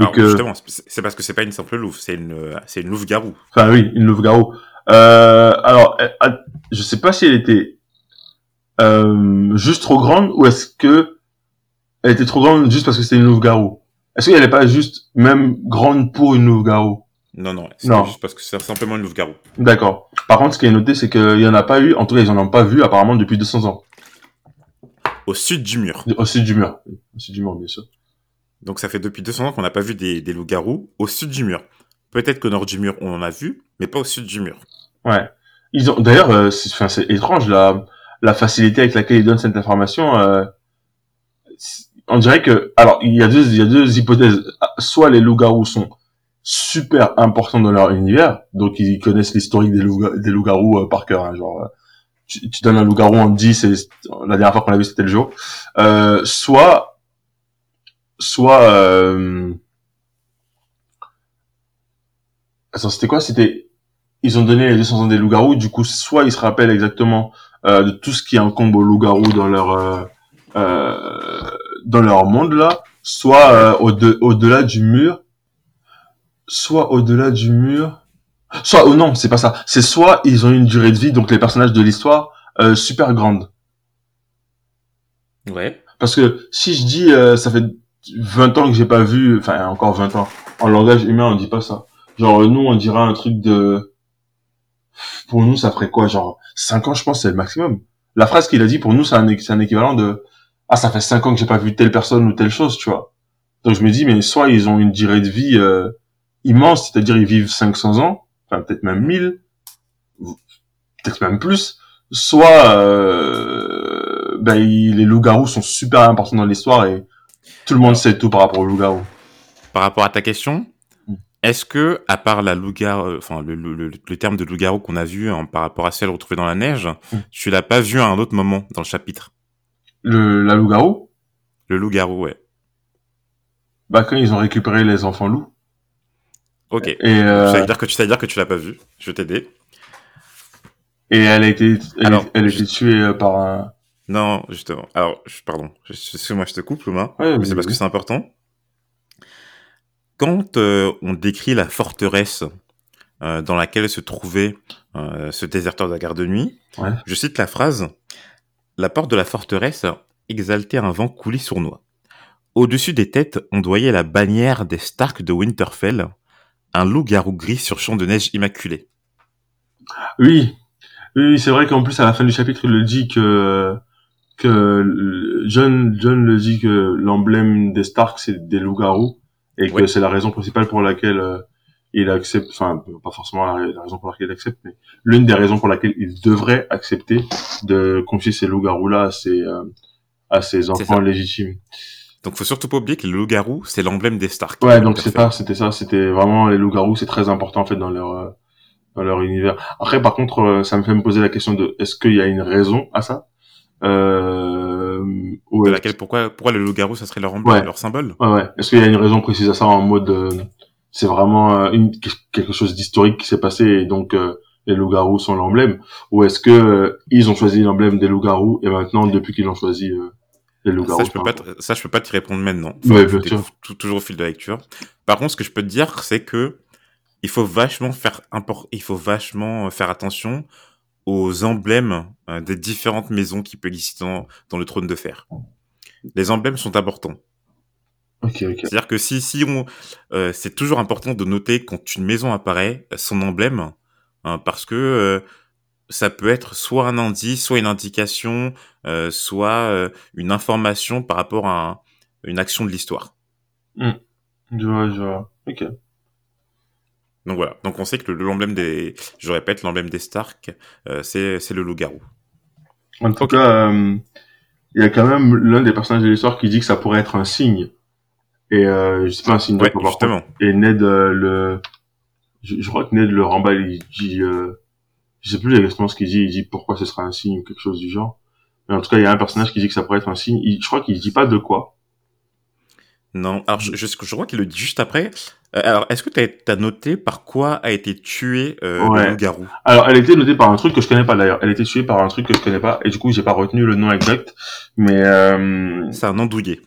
Alors, que, justement, c'est parce que c'est pas une simple louve, c'est une, euh, c'est une louve garou. enfin oui, une louve garou. Euh, alors, elle- elle- je sais pas si elle était euh, juste trop grande ou est-ce que elle était trop grande juste parce que c'était une louve garou. Est-ce qu'elle n'est pas juste même grande pour une louve garou Non, non, c'est Non. juste parce que c'est simplement une louve garou. D'accord. Par contre, ce qui est noté, c'est qu'il y en a pas eu, en tout cas, ils en ont pas vu apparemment depuis 200 ans. Au sud du mur. Au sud du mur. Au sud du mur, bien sûr. Donc ça fait depuis 200 ans qu'on n'a pas vu des, des loups garous au sud du mur. Peut-être qu'au nord du mur, on en a vu, mais pas au sud du mur. Ouais. Ils ont, d'ailleurs, euh, c'est, étrange la, facilité avec laquelle ils donnent cette information. euh, on dirait que, alors, il y a deux, hypothèses. Soit les loups-garous sont super importants dans leur univers, donc ils connaissent l'historique des, loups, loups-garous euh, par cœur. hein, genre, tu, tu donnes un loup-garou en 10 et la dernière fois qu'on l'a vu c'était le jour. Soit, soit, euh... attends, c'était quoi? C'était, ils ont donné les 200 ans des loups-garous. Du coup, soit ils se rappellent exactement euh, de tout ce qui incombe aux loups-garous dans leur euh, euh, dans leur monde là, soit euh, au de, au-delà du mur, soit au-delà du mur, soit oh non, c'est pas ça. C'est soit ils ont une durée de vie, donc les personnages de l'histoire euh, super grande. Ouais. Parce que si je dis euh, ça fait 20 ans que j'ai pas vu, enfin encore 20 ans, en langage humain on dit pas ça. Genre nous on dirait un truc de... Pour nous ça ferait quoi? Genre 5 ans je pense c'est le maximum. La phrase qu'il a dit pour nous c'est un, équivalent de... ah ça fait cinq ans que j'ai pas vu telle personne ou telle chose, tu vois. Donc je me dis mais soit ils ont une durée de vie euh, immense, c'est-à-dire ils vivent 500 ans, enfin peut-être même 1000, peut-être même plus, soit euh, ben, les loups-garous sont super importants dans l'histoire et tout le monde sait tout par rapport aux loups-garous. Par rapport à ta question, Mm. est-ce que, à part la loup enfin le, le, le- le terme de loup-garou qu'on a vu hein, par rapport à celle retrouvée dans la neige, Mm. tu l'as pas vu à un autre moment dans le chapitre? Le la loup-garou, Le loup-garou, ouais. bah quand ils ont récupéré les enfants loups Ok. et euh, Ça veut dire que tu sais dire que tu l'as pas vu. Je vais t'aider. et elle a été elle, Alors, elle a je- été tuée euh, par un Non, justement. Alors, je- pardon. Je- Excuse-moi, je te coupe, Luma. Ouais, mais c'est parce que c'est important. Quand euh, on décrit la forteresse euh, dans laquelle se trouvait euh, ce déserteur de la garde de nuit, Ouais. je cite la phrase La porte de la forteresse exaltait un vent coulé sournois. Au-dessus des têtes ondoyait la bannière des Stark de Winterfell, un loup-garou gris sur champ de neige immaculé. Oui, oui, c'est vrai qu'en plus à la fin du chapitre, il le dit que que John John le dit que l'emblème des Stark c'est des loups-garous et que c'est la raison principale pour laquelle euh, il accepte, enfin pas forcément la, la raison pour laquelle il accepte, mais l'une des raisons pour laquelle il devrait accepter de confier ces loups-garous là à ses euh, à ses enfants légitimes. Donc faut surtout pas oublier que le loup-garou, c'est l'emblème des Stark. Ouais, donc c'est pas, c'était ça, c'était vraiment les loups-garous, c'est très important en fait dans leur euh, dans leur univers. Après, par contre, euh, ça me fait me poser la question de est-ce qu'il y a une raison à ça? Euh, ou De laquelle, pourquoi, pourquoi le loup-garou, ça serait leur emblème, Ouais. leur symbole? Ouais, ouais. Est-ce qu'il y a une raison précise à ça en mode euh, c'est vraiment euh, une, quelque chose d'historique qui s'est passé et donc euh, les loups-garous sont l'emblème? Ou est-ce que euh, ils ont choisi l'emblème des loups-garous et maintenant depuis qu'ils ont choisi euh, les loups-garous Ça, je peux pas, ça, je peux pas t'y répondre maintenant. Ouais, bien sûr. toujours au fil de la lecture. Par contre, ce que je peux te dire, c'est que il faut vachement faire import, il faut vachement faire attention aux emblèmes euh, des différentes maisons qui peuvent exister dans, dans le trône de fer. Les emblèmes sont importants. C'est-à-dire que si, si on, euh, c'est toujours important de noter quand une maison apparaît son emblème, hein, parce que euh, ça peut être soit un indice, soit une indication, soit une information par rapport à un- une action de l'histoire. Je vois, je vois. Ok. Donc voilà. Donc on sait que le- l'emblème des, je répète, l'emblème des Stark, euh, c'est c'est le loup-garou. En tout cas, euh, il y a quand même l'un des personnages de l'histoire qui dit que ça pourrait être un signe. Et euh, je sais pas un signe de Ouais, justement. contre. Et Ned euh, le, je, je crois que Ned le remballe. Il dit, euh, je sais plus exactement ce qu'il dit. Il dit pourquoi ce sera un signe ou quelque chose du genre. Mais en tout cas, il y a un personnage qui dit que ça pourrait être un signe. Il- je crois qu'il dit pas de quoi. Non, alors je, je, je crois qu'il le dit juste après. Euh, alors, est-ce que tu as, noté par quoi a été tué euh, Ouais. le loup-garou Alors, elle était notée par un truc que je connais pas d'ailleurs. Elle était tuée par un truc que je connais pas. Et du coup, j'ai pas retenu le nom exact. Mais euh, C'est un andouillé.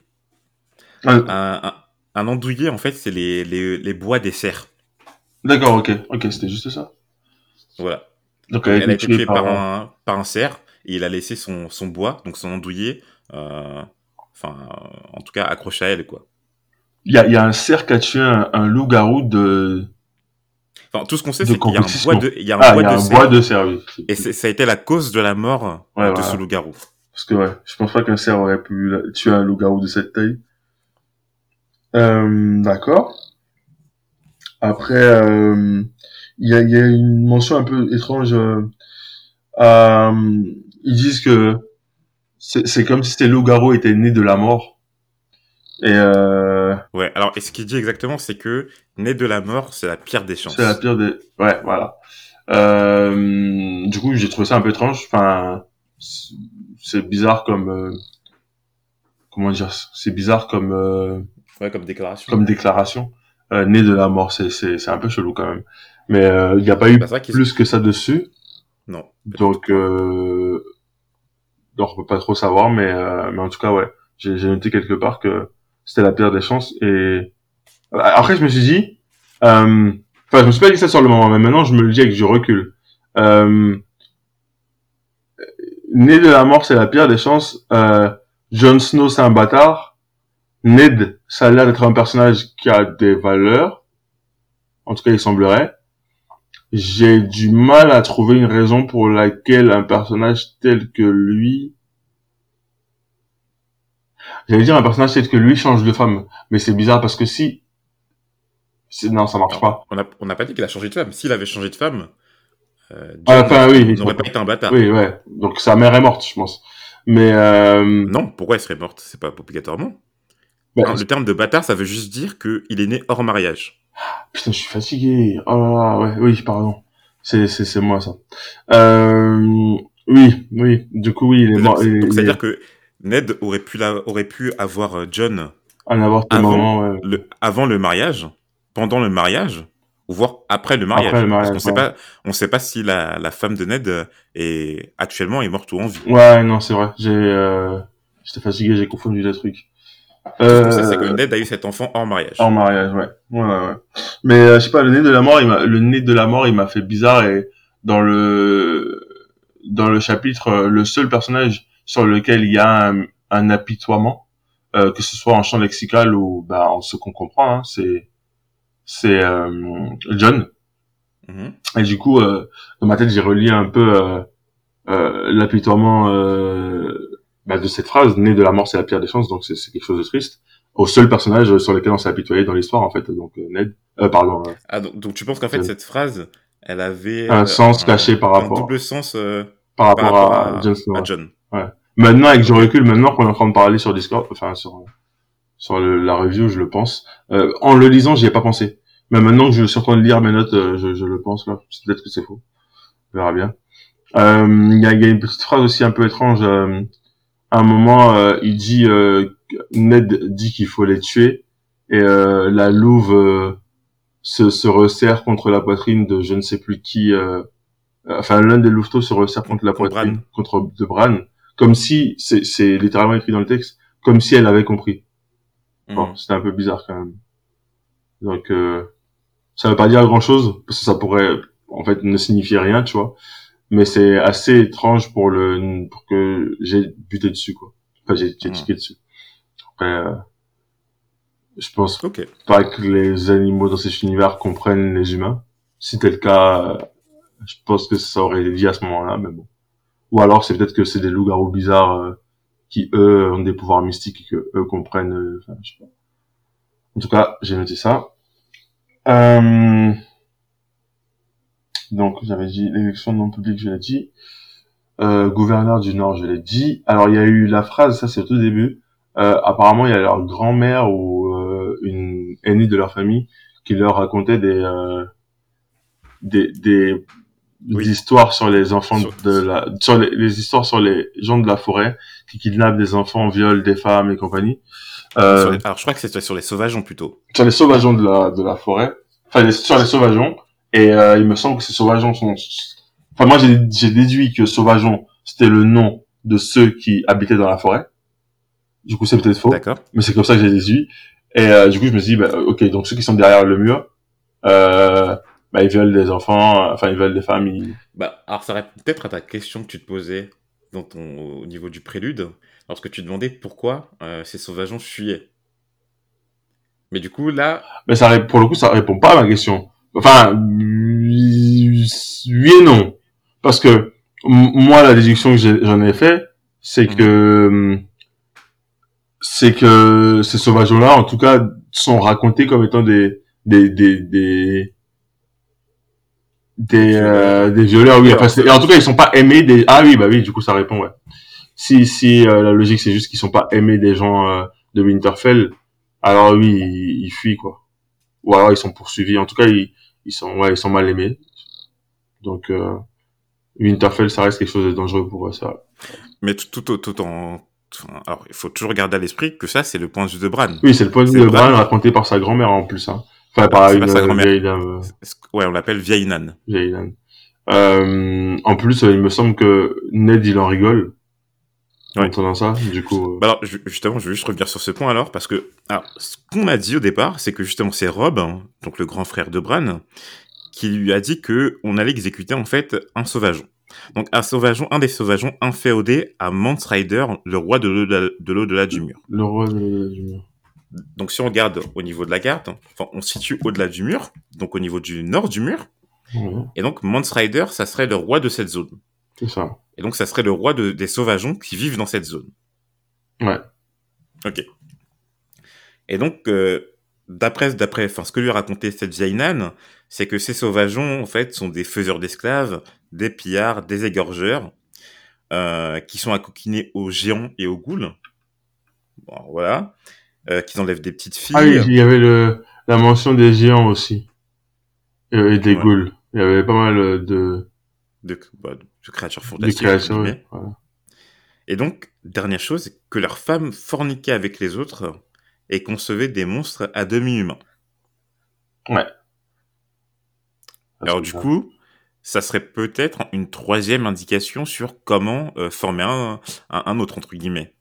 Un, un, un andouillé, en fait, c'est les, les, les bois des cerfs. d'accord, ok, ok, c'était juste ça. Voilà. Donc, elle, Elle a été été tuée tuée par un, par un cerf et il a laissé son, son bois, donc son andouillé, enfin, euh, en tout cas, accroché à elle, quoi. Il y a, y a un cerf qui a tué un, un loup-garou de... Enfin, tout ce qu'on sait, c'est qu'il y a un bois de, il y a un Ah, bois il y a de un cerf. bois de cerf, oui. Et ça a été la cause de la mort Ouais, de voilà. ce loup-garou. Parce que ouais, je pense pas qu'un cerf aurait pu tuer un loup-garou de cette taille. Euh, d'accord. Après, euh, il y, a, y a une mention un peu étrange. euh, ils disent que c'est comme si ces loups-garous étaient nés de la mort. Et euh, alors, et ce qu'il dit exactement, c'est que né de la mort, c'est la pire des chances. c'est la pire des... Ouais, voilà. Euh, du coup, j'ai trouvé ça un peu étrange. Enfin, c'est- bizarre comme... euh, comment dire C'est bizarre comme... euh, Ouais, comme déclaration. comme déclaration. Euh, né de la mort, c'est c'est c'est un peu chelou quand même. Mais euh, il n'y a pas eu plus que ça dessus, Non. donc euh, donc on peut pas trop savoir, mais euh, mais en tout cas ouais, j'ai j'ai noté quelque part que c'était la pire des chances et après je me suis dit, euh, enfin je me suis pas dit ça sur le moment, mais maintenant je me le dis avec du recul. Euh, né de la mort, c'est la pire des chances. Euh, Jon Snow, c'est un bâtard. Ned, ça a l'air d'être un personnage qui a des valeurs. En tout cas, il semblerait. J'ai du mal à trouver une raison pour laquelle un personnage tel que lui J'allais dire un personnage peut-être que lui change de femme, mais c'est bizarre parce que si, c'est- non, ça marche Non, pas. On n'a on n'a pas dit qu'il a changé de femme. S'il avait changé de femme, euh, Ah, John enfin, oui, n'aurait pas été un bâtard. Oui, ouais. Donc sa mère est morte, je pense. Mais euh, Non, pourquoi elle serait morte? C'est pas obligatoirement. Hein, le terme de bâtard, ça veut juste dire qu'il est né hors mariage. putain, je suis fatigué. Oh là là, ouais, oui, pardon. C'est c'est c'est moi ça. Euh, oui, oui. Du coup, oui, il est mort. il- il c'est-à-dire est- que Ned aurait pu, la- aurait pu avoir euh, John ouais. le, avant le mariage, pendant le mariage, ou voire après le mariage. Après le mariage, Parce sait ouais. pas, on sait pas si la, la femme de Ned euh, est actuellement est morte ou en vie. Ouais, non, c'est vrai. J'ai, euh, j'étais fatigué, j'ai confondu les trucs. Sait, c'est que Euh, Ned a eu cet enfant hors mariage. en mariage, ouais. Ouais, ouais, ouais. Mais euh, je sais pas, le nez de la mort, il m'a, le nez de la mort, il m'a fait bizarre et dans le dans le chapitre, euh, le seul personnage sur lequel il y a un, un apitoiement, euh, que ce soit en champ lexical ou bah en ce qu'on comprend, hein, c'est c'est euh, John. Mhm. Et du coup, euh, dans ma tête, j'ai relié un peu euh, l'apitoiement euh, bah, de cette phrase, né de la mort, c'est la pire des chances, donc c'est c'est quelque chose de triste, au seul personnage sur lequel on s'est apitoyé dans l'histoire, en fait, donc Ned, euh, pardon, euh, Ah, donc, donc tu penses qu'en fait Euh, cette phrase, elle avait un sens caché par un rapport, double sens euh, par rapport, par rapport à, à, Jon Snow. à ouais. John. Maintenant, avec du recul, maintenant qu'on est en train de parler sur Discord, enfin sur sur le- la review, je le pense. Euh, en le lisant, j'y ai pas pensé. Mais maintenant que je suis en train de lire mes notes, euh, je, je le pense là. Peut-être que c'est faux. On verra bien. Euh, Il y, a, y a une petite phrase aussi un peu étrange. euh, à un moment, euh, il dit euh, Ned dit qu'il faut les tuer et euh, la louve euh, se, se resserre contre la poitrine de je ne sais plus qui. enfin, l'un des louveteaux se resserre contre la Contre poitrine Bran. contre de Bran, comme si c'est littéralement écrit dans le texte, comme si elle avait compris. Bon, Mhm. c'était un peu bizarre quand même. Donc, euh, ça veut pas dire grand chose, parce que ça pourrait, en fait, ne signifier rien, tu vois. Mais c'est assez étrange pour le, pour que j'ai buté dessus, quoi. Enfin, j'ai, j'ai Mhm. tiqué dessus. Après, euh, je pense Ok. pas que les animaux dans cet univers comprennent les humains. Si c'était le cas, je pense que ça aurait été dit à ce moment-là, mais bon. Ou alors, c'est peut-être que c'est des loups-garous bizarres, euh, qui, eux, ont des pouvoirs mystiques et que eux comprennent, euh, enfin, je sais pas. En tout cas, j'ai noté ça. Euh... Donc, j'avais dit l'élection non publique, je l'ai dit. Euh, gouverneur du Nord, je l'ai dit. Alors, il y a eu la phrase, ça c'est au tout début. Euh, apparemment, il y a leur grand-mère ou euh, une aînée de leur famille qui leur racontait des euh, des, des Oui. histoires sur les enfants Sur- de la sur les, les histoires sur les gens de la forêt qui kidnappent des enfants, violent des femmes et compagnie. Euh, les- Alors, je crois que c'était sur les sauvageons plutôt. sur les sauvageons de la, de la forêt, enfin les- sur les sauvageons, et euh, il me semble que ces sauvageons sont... Enfin moi j'ai j'ai déduit que sauvageons c'était le nom de ceux qui habitaient dans la forêt. Du coup c'est peut-être faux, D'accord. mais c'est comme ça que j'ai déduit. Et euh, du coup je me suis dit, bah, ok, donc ceux qui sont derrière le mur, euh, bah, ils veulent des enfants, enfin ils veulent des femmes, ils... Bah, alors, ça répond peut-être à ta question que tu te posais dans ton, au niveau du prélude, lorsque tu demandais pourquoi euh, ces sauvageons fuyaient. Mais du coup, là, Mais ça, pour le coup, ça répond pas à ma question. Enfin, oui et non. Parce que moi, la déduction que j'en ai fait, c'est Mhm. que hum, c'est que ces sauvageons-là, en tout cas, sont racontés comme étant des des des des des, euh, des violeurs. Oui, enfin, en tout cas, ils sont pas aimés des. Ah oui, bah oui, du coup, ça répond. Ouais. Si si euh, la logique c'est juste qu'ils sont pas aimés des gens euh, de Winterfell, alors oui, ils, ils fuient quoi. Ou alors ils sont poursuivis. En tout cas, ils ils sont ouais, ils sont mal aimés. Donc euh, Winterfell, ça reste quelque chose de dangereux pour eux, ça. mais tout, tout, tout en. Alors, il faut toujours garder à l'esprit que ça, c'est le point de vue de Bran. Oui, c'est le point de vue de Bran Bran. raconté par sa grand-mère en plus. Hein. Enfin, par une vieille dame. euh, Ouais, on l'appelle vieille nane. vieille dame. Euh, en plus, il me semble que Ned, il en rigole. En Ouais. entendant ça, du coup. euh, Bah alors, ju- justement, je vais juste revenir sur ce point alors, parce que alors, ce qu'on a dit au départ, c'est que justement, c'est Rob, hein, donc le grand frère de Bran, qui lui a dit que on allait exécuter en fait un sauvageon. Donc un sauvageon, un des sauvageons inféodés à Mance Rider, le roi de l'au-delà de l'au-delà du mur. le roi de, du mur. Donc si on regarde au niveau de la carte, enfin, on se situe au-delà du mur, donc au niveau du nord du mur, Ouais, et donc Mance Rider, ça serait le roi de cette zone. c'est ça. Et donc ça serait le roi de- des sauvageons qui vivent dans cette zone. Ouais. Ok. Et donc, euh, d'après, d'après, enfin, ce que lui a raconté cette Jainan, c'est que ces sauvageons, en fait, sont des faiseurs d'esclaves, des pillards, des égorgeurs, euh, qui sont accoquinés aux géants et aux ghouls. Bon, voilà. Euh, qui enlèvent des petites filles. Ah oui, il y avait le, la mention des géants aussi. Et des Ouais. ghouls. Il y avait pas mal euh, de, de, bah, de créatures de fantastiques. guillemets. Voilà. Et donc, dernière chose, que leurs femmes forniquaient avec les autres et concevaient des monstres à demi-humains. Ouais. Alors du coup, ça serait peut-être une troisième indication sur comment euh, former un, un, un autre, entre guillemets.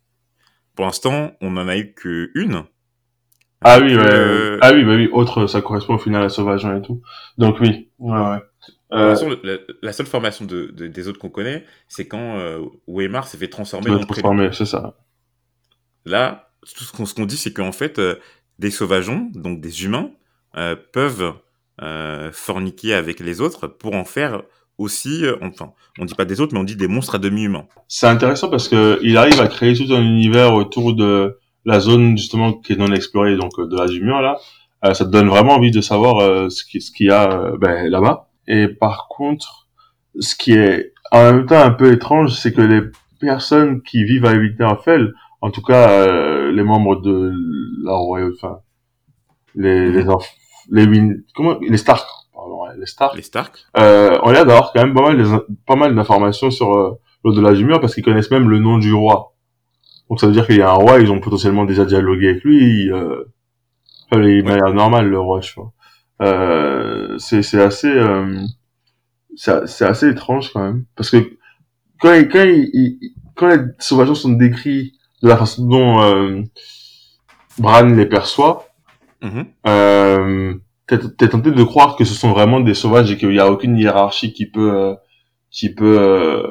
Pour l'instant, on n'en a eu qu'une. Ah oui, ouais. Euh, Ah oui, bah oui, autre, ça correspond au final à Sauvageon et tout. Donc oui, ouais, ouais. Pour Euh, la, la seule formation de, de- des autres qu'on connaît, c'est quand euh, Weimar s'est fait transformer transformer, c'est ça. Là, tout ce qu'on dit, c'est qu'en fait, euh, des sauvageons, donc des humains, euh, peuvent forniquer avec les autres pour en faire aussi, euh, enfin, on dit pas des autres, mais on dit des monstres à demi-humains. C'est intéressant parce que il arrive à créer tout un univers autour de la zone justement qui est non explorée, donc euh, de l'Azumur là. Euh, ça te donne vraiment envie de savoir euh, ce qui- ce qu'il y a euh, ben, là-bas. Et par contre, ce qui est en même temps un peu étrange, c'est que les personnes qui vivent à Winterfell, en tout cas euh, les membres de la royauté, enfin les les, enf- les Win- comment les Stark, pardon, les Stark, Les Stark, euh, on a d'avoir quand même pas mal, pas mal d'informations sur euh, l'au-delà du mur parce qu'ils connaissent même le nom du roi. Donc ça veut dire qu'il y a un roi, ils ont potentiellement déjà dialogué avec lui. Euh, enfin, il m'a l'air normal le roi, je vois. Euh, c'est c'est assez euh, c'est assez étrange quand même parce que quand il- quand il- quand les sauvageons sont décrits de la façon dont euh, Bran les perçoit, Mhm. euh, t'es tenté de croire que ce sont vraiment des sauvages et qu'il n'y a aucune hiérarchie qui peut euh, qui peut euh,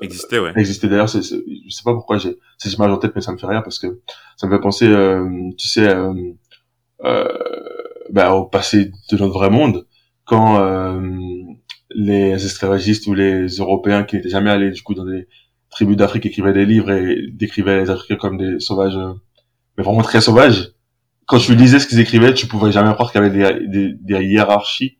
existait, ouais. exister. D'ailleurs, c'est, je sais pas pourquoi j'ai cette image en tête, mais ça me fait rire parce que ça me fait penser, euh, tu sais, euh, euh, bah, au passé de notre vrai monde, quand euh, les esclavagistes ou les Européens qui n'étaient jamais allés du coup dans des tribus d'Afrique écrivaient des livres et décrivaient les Africains comme des sauvages, euh, mais vraiment très sauvages. Quand tu lisais ce qu'ils écrivaient, tu pouvais jamais croire qu'il y avait des, des, des hiérarchies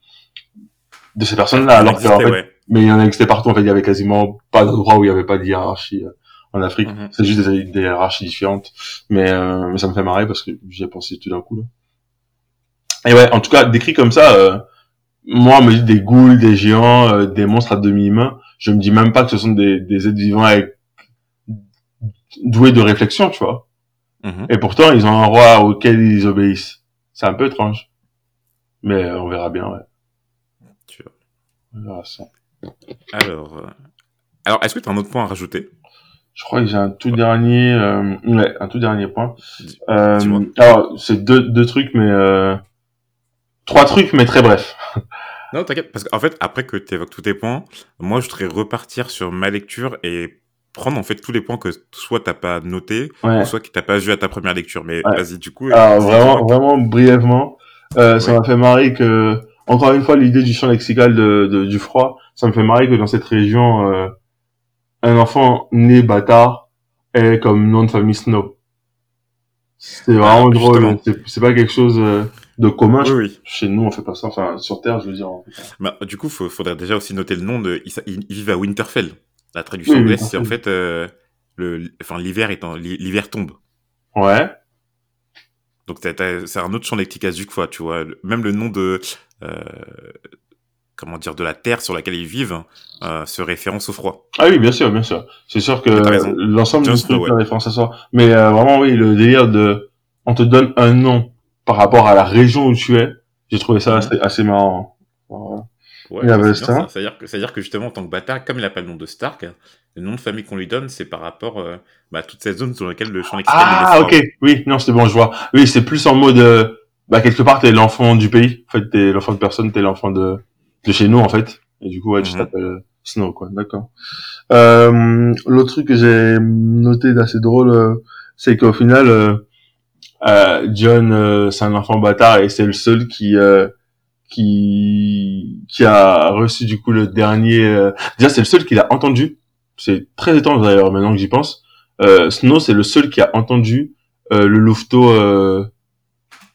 de ces personnes-là, alors existait, fait, ouais. mais il y en existait partout. En fait, il y avait quasiment pas d'endroit où il y avait pas de hiérarchie euh, en Afrique. Mhm. C'est juste des, des hiérarchies différentes. Mais, euh, mais ça me fait marrer parce que j'y ai pensé tout d'un coup. Là. Et ouais, en tout cas, décrit comme ça, euh, moi, on me dit des ghouls, des géants, euh, des monstres à demi-humains. Je me dis même pas que ce sont des, des êtres vivants avec doués de réflexion, tu vois. Mhm. Et pourtant, ils ont un roi auquel ils obéissent. C'est un peu étrange. Mais euh, on verra bien, ouais. Tu vois. On verra ça. Alors, euh, alors est-ce que tu as un autre point à rajouter? Je crois que j'ai un tout dernier, euh, ouais, un tout dernier point. Dis- Euh, alors, c'est deux, deux trucs, mais euh, trois trucs, mais très brefs. Non, t'inquiète, parce qu'en fait, après que tu évoques tous tes points, moi, je voudrais repartir sur ma lecture et prendre en fait tous les points que soit t'as pas noté, Ouais. soit que t'as pas vu à ta première lecture. Mais Ouais. vas-y, du coup. Alors dis- vraiment, vraiment brièvement, euh, ça m'a fait marrer que, encore une fois, l'idée du champ lexical de, de- du froid, ça me fait marrer que dans cette région, euh, un enfant né bâtard est comme nom de famille Snow. C'est vraiment Ah, drôle. justement. C'est pas quelque chose euh, de commun. Oui, oui. Chez nous, on fait pas ça. Enfin, sur Terre, je veux dire. on fait pas. Bah, du coup, il faudrait déjà aussi noter le nom de. Ils, ils vivent à Winterfell. La traduction Oui, anglaise, c'est en fait euh, le, enfin l'hiver étant l'hiver tombe. Ouais. Donc c'est un autre champ du fois, tu vois. Même le nom de euh, comment dire de la terre sur laquelle ils vivent euh, se référence au froid. Ah oui, bien sûr, bien sûr. C'est sûr que l'ensemble du truc fait référence à ça. Mais vraiment, oui, le délire de... On te donne un nom par rapport à la région où tu es. J'ai trouvé ça Mhm. assez, assez marrant. Voilà. Ouais, Il avait c'est C'est-à-dire que, c'est-à-dire que justement, en tant que bâtard, comme il n'a pas le nom de Stark, le nom de famille qu'on lui donne, c'est par rapport euh, bah, à toute cette zone sur laquelle le champ lexical Ah, ok. Oui, non, c'était bon, je vois. Oui, c'est plus en mode... euh, bah, quelque part, t'es l'enfant du pays. En fait, t'es l'enfant de personne, t'es l'enfant de... de chez nous, en fait. Et du coup, ouais, tu Mhm. t'appelles euh, Snow, quoi. D'accord. Euh, L'autre truc que j'ai noté d'assez drôle, c'est qu'au final... John, c'est un enfant bâtard et c'est le seul qui euh, qui qui a reçu du coup le dernier. euh, Déjà, c'est le seul qui l'a entendu. C'est très étrange d'ailleurs maintenant que j'y pense. Euh, Snow, c'est le seul qui a entendu euh, le louveteau euh,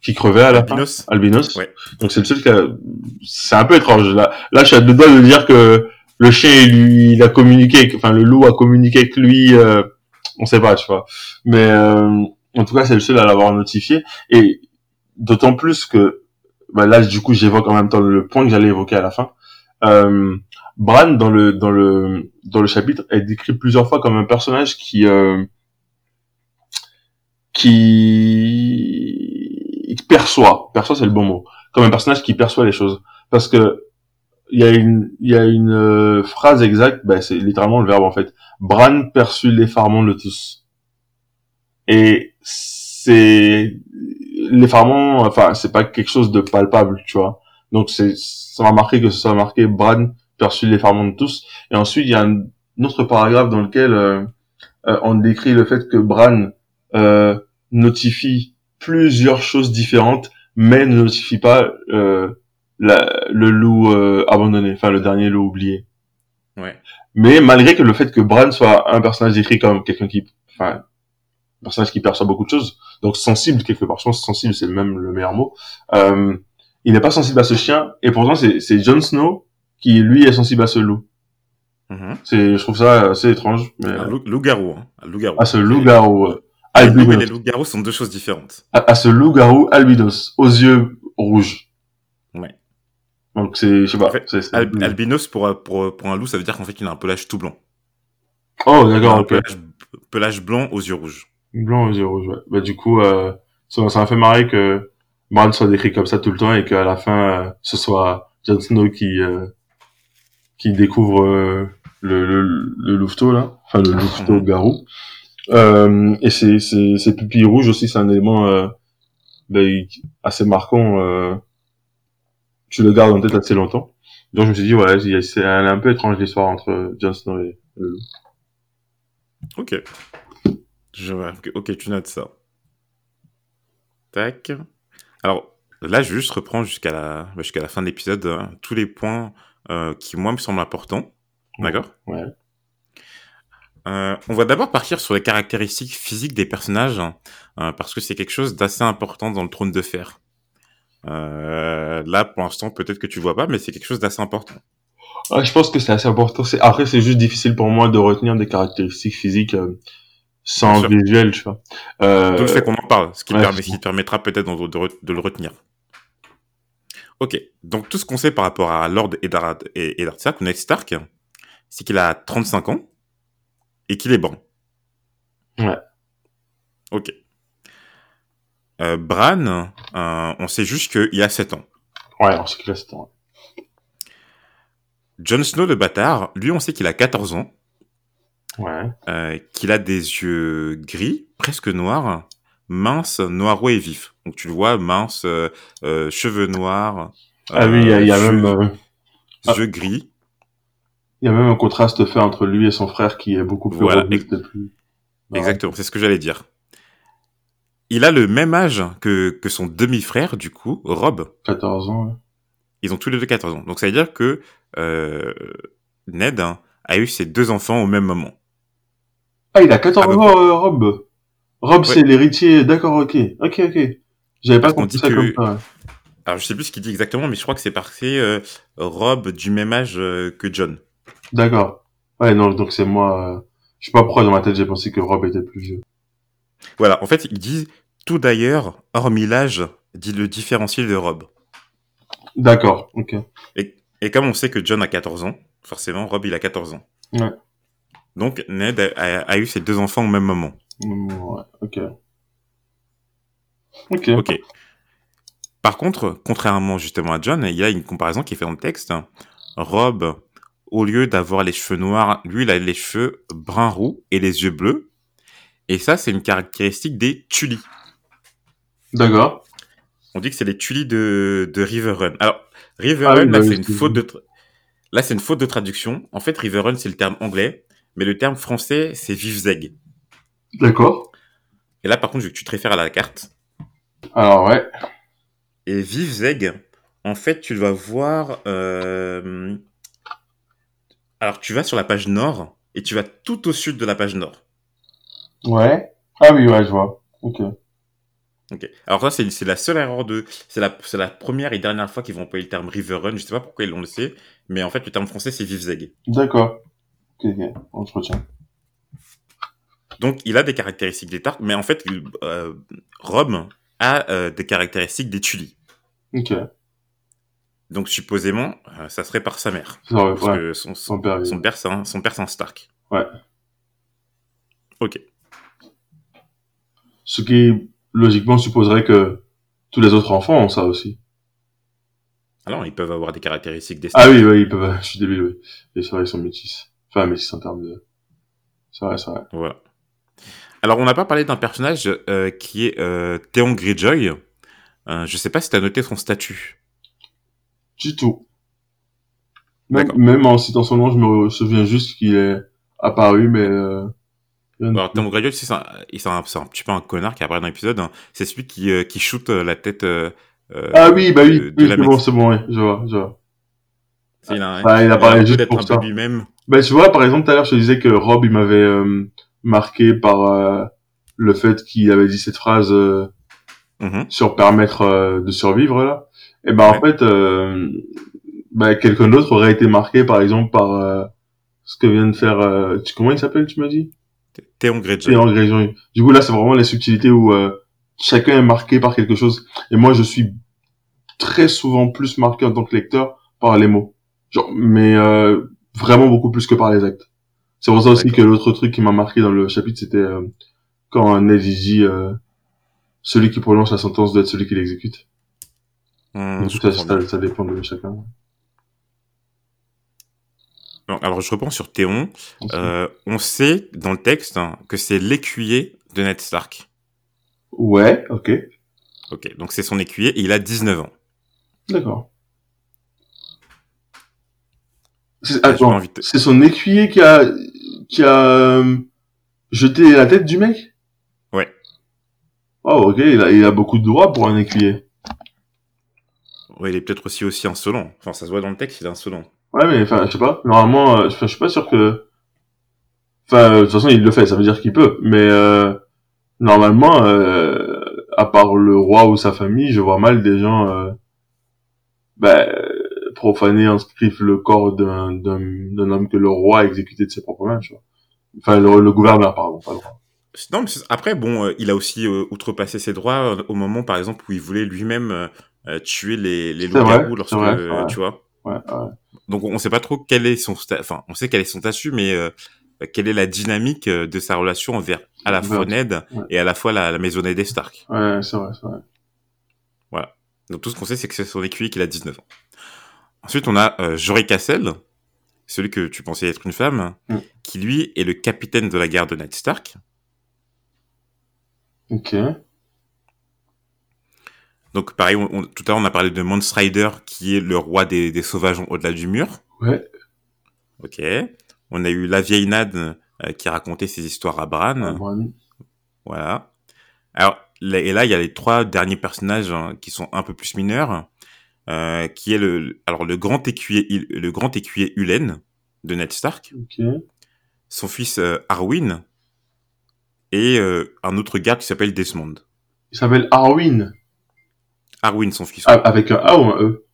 qui crevait à la Albinos. fin. Albinos. Ouais. Donc c'est le seul qui a... C'est un peu étrange. Là, là je suis à deux doigts de dire que le chien, lui, il a communiqué, enfin le loup a communiqué avec lui, euh, on sait pas, tu vois. Mais euh, en tout cas, c'est le seul à l'avoir notifié. Et d'autant plus que, bah, là, du coup, j'évoque en même temps le point que j'allais évoquer à la fin. Euh, Bran, dans le dans le dans le chapitre, est décrit plusieurs fois comme un personnage qui euh, qui perçoit, perçoit c'est le bon mot, comme un personnage qui perçoit les choses, parce que il y a une il y a une euh, phrase exacte, bah, c'est littéralement le verbe en fait. Bran perçut l'effarement de tous, et c'est l'effarement, enfin c'est pas quelque chose de palpable, tu vois. Donc c'est ça m'a marqué que ce soit marqué Bran perçut l'effarement de tous. Et ensuite, il y a un autre paragraphe dans lequel euh, euh, on décrit le fait que Bran euh, notifie plusieurs choses différentes, mais ne notifie pas euh, la- le loup euh, abandonné, enfin le dernier loup oublié. Ouais. Mais malgré que le fait que Bran soit un personnage décrit comme quelqu'un qui, enfin, un personnage qui perçoit beaucoup de choses, donc sensible quelque part, je pense sensible c'est même le meilleur mot. Euh, il n'est pas sensible à ce chien, et pourtant c'est Jon Snow qui lui est sensible à ce loup. Mhm. C'est, je trouve ça assez étrange. Mais... Un loup- loup-garou. Hein. Un loup-garou. À ce loup-garou euh, et albinos. les loups-garous sont deux choses différentes. À, à ce loup-garou albinos, aux yeux rouges. Ouais. Donc c'est, je sais pas. En fait, c'est- c'est- Al- albinos, pour, pour, pour un loup, ça veut dire qu'en fait, il a un pelage tout blanc. Oh, d'accord, un ok. pelage, pelage blanc aux yeux rouges. Blanc aux yeux rouges, ouais. Bah, du coup, euh, ça, ça m'a fait marrer que Bran soit décrit comme ça tout le temps et qu'à la fin, euh, ce soit Jon Snow qui, euh, qui découvre euh, le, le, le louveteau, là. Enfin, le louveteau garou. Euh, et ses, ses, ses pupilles rouges aussi, c'est un élément euh, ben, assez marquant. Euh, tu le gardes en tête assez longtemps. Donc je me suis dit, ouais, c'est un peu étrange l'histoire entre Jon Snow et le loup. Ok. Je vois. Ok, tu notes ça. Tac. Alors, là, je juste reprendre jusqu'à la, bah, jusqu'à la fin de l'épisode euh, tous les points euh, qui, moi, me semblent importants. D'accord? Ouais. Euh, on va d'abord partir sur les caractéristiques physiques des personnages, hein, euh, parce que c'est quelque chose d'assez important dans le trône de fer. Euh, là, pour l'instant, peut-être que tu vois pas, mais c'est quelque chose d'assez important. Ah, je pense que c'est assez important. Après c'est juste difficile pour moi de retenir des caractéristiques physiques euh, sans visuel, tu vois. Euh, Tout le fait qu'on en parle, ce qui, ouais, permet, c'est ce qui permettra peut-être de, de re- de le retenir. Ok, donc tout ce qu'on sait par rapport à Lord Eddard, et Eddard Stark, Ned Stark, c'est qu'il a 35 ans et qu'il est brun. Ouais. Ok. Euh, Bran, euh, on sait juste qu'il a 7 ans. Ouais, alors c'est que là, c'est- Jon Snow, le bâtard, lui, on sait qu'il a 14 ans, Ouais. euh, qu'il a des yeux gris, presque noirs, minces, noireaux et vifs. Donc tu le vois, mince, euh, euh, cheveux noirs. Ah oui, il y a, y a yeux- même euh, ah. yeux gris. il y a même un contraste fait entre lui et son frère qui est beaucoup plus Voilà, robuste et plus. Exactement, c'est ce que j'allais dire. Il a le même âge que, que son demi-frère, du coup, Rob. 14 ans. ouais. Ils ont tous les deux 14 ans. Donc ça veut dire que euh, Ned hein, a eu ses deux enfants au même moment. Ah, il a 14 À peu ans, euh, Rob. Rob, c'est l'héritier. D'accord, ok. Ok, ok. J'avais pas compris dit ça que- comme ça. Alors je sais plus ce qu'il dit exactement, mais je crois que c'est parce que euh, Rob du même âge euh, que John. D'accord. Ouais, non, donc c'est moi. Je sais pas pourquoi dans ma tête j'ai pensé que Rob était plus vieux. Voilà, en fait, ils disent tout d'ailleurs, hormis l'âge, dit le différentiel de Rob. D'accord, ok. Et comme on sait que John a 14 ans, forcément, Rob, il a 14 ans. Ouais. Donc, Ned a, a- a eu ses deux enfants au même moment. Ouais, ok. Ok. Ok. Par contre, contrairement justement à John, il y a une comparaison qui est faite dans le texte. Rob, au lieu d'avoir les cheveux noirs, lui, il a les cheveux brun roux et les yeux bleus. Et ça, c'est une caractéristique des Tully. D'accord. On dit que c'est les Tully de, de Riverrun. Alors, Riverrun, Ah oui, bah là, oui, c'est une faute de, là, c'est une faute de traduction. En fait, Riverrun, c'est le terme anglais, mais le terme français, c'est Vivzeg. D'accord. Et là, par contre, je veux que tu te réfères à la carte. Alors, ouais. Et Vivzeg, en fait, tu vas voir. euh, Alors, tu vas sur la page nord et tu vas tout au sud de la page nord. Ouais. Ah oui, ouais, je vois. Ok. Ok. Alors ça, c'est la seule erreur de... C'est la, la première et dernière fois qu'ils vont employer le terme River Run. Je sais pas pourquoi ils l'ont laissé, mais en fait, le terme français, c'est Vivzeg. D'accord. Donc, il a des caractéristiques des Tarks, mais en fait, euh, Rom a euh, des caractéristiques des Tully. Ok. Donc, supposément, euh, ça serait par sa mère. Ça aurait- Parce ouais. que son, son, Son père, son père, c'est un, son père, c'est un Stark. Ouais. Ok. Ce qui, logiquement, supposerait que tous les autres enfants ont ça aussi. Alors, ils peuvent avoir des caractéristiques des Stark. Ah oui, oui, ils peuvent, je suis débile, oui. C'est vrai, ils sont métis. Enfin, métis en termes de... C'est vrai, c'est vrai. Voilà. Alors, on n'a pas parlé d'un personnage euh, qui est euh, Theon Greyjoy. Euh, je sais pas si tu as noté son statut. Du tout. Même, même en citant son nom, je me souviens juste qu'il est apparu, mais... Euh... Alors. Theon Greyjoy, c'est un, c'est un, c'est un petit peu un connard qui apparaît dans l'épisode. hein. C'est celui qui, euh, qui shoot euh, la tête euh, Ah oui, bah oui, oui c'est bon, c'est bon, oui, je vois, je vois. C'est- Il a, Bah, il apparaît juste pour un ça. peu lui-même. Bah, tu vois, par exemple, tout à l'heure, je te disais que Rob, il m'avait euh, marqué par euh, le fait qu'il avait dit cette phrase euh, Mhm. sur permettre euh, de survivre, là. Et ben, en fait, euh, bah, quelqu'un d'autre aurait été marqué, par exemple, par euh, ce que vient de faire... euh, tu, comment il s'appelle, tu m'as dit? Greyjoy. Et en Greyjoy. Du coup, là, c'est vraiment les subtilités où euh, chacun est marqué par quelque chose. Et moi, je suis très souvent plus marqué en tant que lecteur par les mots. Genre, mais euh, vraiment beaucoup plus que par les actes. C'est pour ça aussi que l'autre truc qui m'a marqué dans le chapitre, c'était euh, quand Ned il dit euh, celui qui prononce la sentence doit être celui qui l'exécute. Hum, Donc, je ça, ça, dépend de chacun. Alors, je reprends sur Théon. Euh, on sait dans le texte hein, que c'est l'écuyer de Ned Stark. Ouais, ok, Ok, donc c'est son écuyer et il a 19 ans. d'accord. C'est- son écuyer qui a qui a euh, jeté la tête du mec? Ouais. Oh ok, il a, il a beaucoup de droits pour un écuyer. Ouais, il est peut-être aussi aussi insolent. Enfin, ça se voit dans le texte, il est insolent. Ouais mais enfin je sais pas, normalement euh, je suis pas sûr que... Enfin de toute façon il le fait, ça veut dire qu'il peut, mais euh, normalement euh, à part le roi ou sa famille, je vois mal des gens euh, bah, profaner en script le corps d'un d'un homme que le roi a exécuté de ses propres mains, tu vois. Enfin le, le gouverneur pardon, pas le roi. Non, mais après, bon, euh, il a aussi euh, outrepassé ses droits euh, au moment, par exemple, où il voulait lui-même euh, tuer les, les loups-garous lorsque, vrai, tu vois. Ouais, ouais. Donc, on sait pas trop quel est son, sta- enfin, on sait quel est son statut, mais quelle est la dynamique de sa relation envers à la fois. Ned Ouais. et à la fois la, la maisonnée des Stark. Ouais, c'est vrai, c'est vrai. Donc, tout ce qu'on sait, c'est que c'est son écuyer qu'il a 19 ans. Ensuite, on a euh, Jory Cassel, celui que tu pensais être une femme, Mm. qui lui est le capitaine de la garde de Ned Stark. Ok. Donc, pareil, on- on- tout à l'heure, on a parlé de Mance Rider, qui est le roi des, des sauvages au-delà du mur. Ouais. Ok. On a eu la vieille Nad, euh, qui racontait ses histoires à Bran. Ah, bon. Voilà. Alors, là, et là, il y a les trois derniers personnages hein, qui sont un peu plus mineurs, euh, qui est le, alors le grand écuyer, le grand écuyer Ulen de Ned Stark, son fils euh, Arwyn et euh, un autre garde qui s'appelle Desmond. Il s'appelle Arwin. Arwyn, son fils. Ah, avec un A ou un E?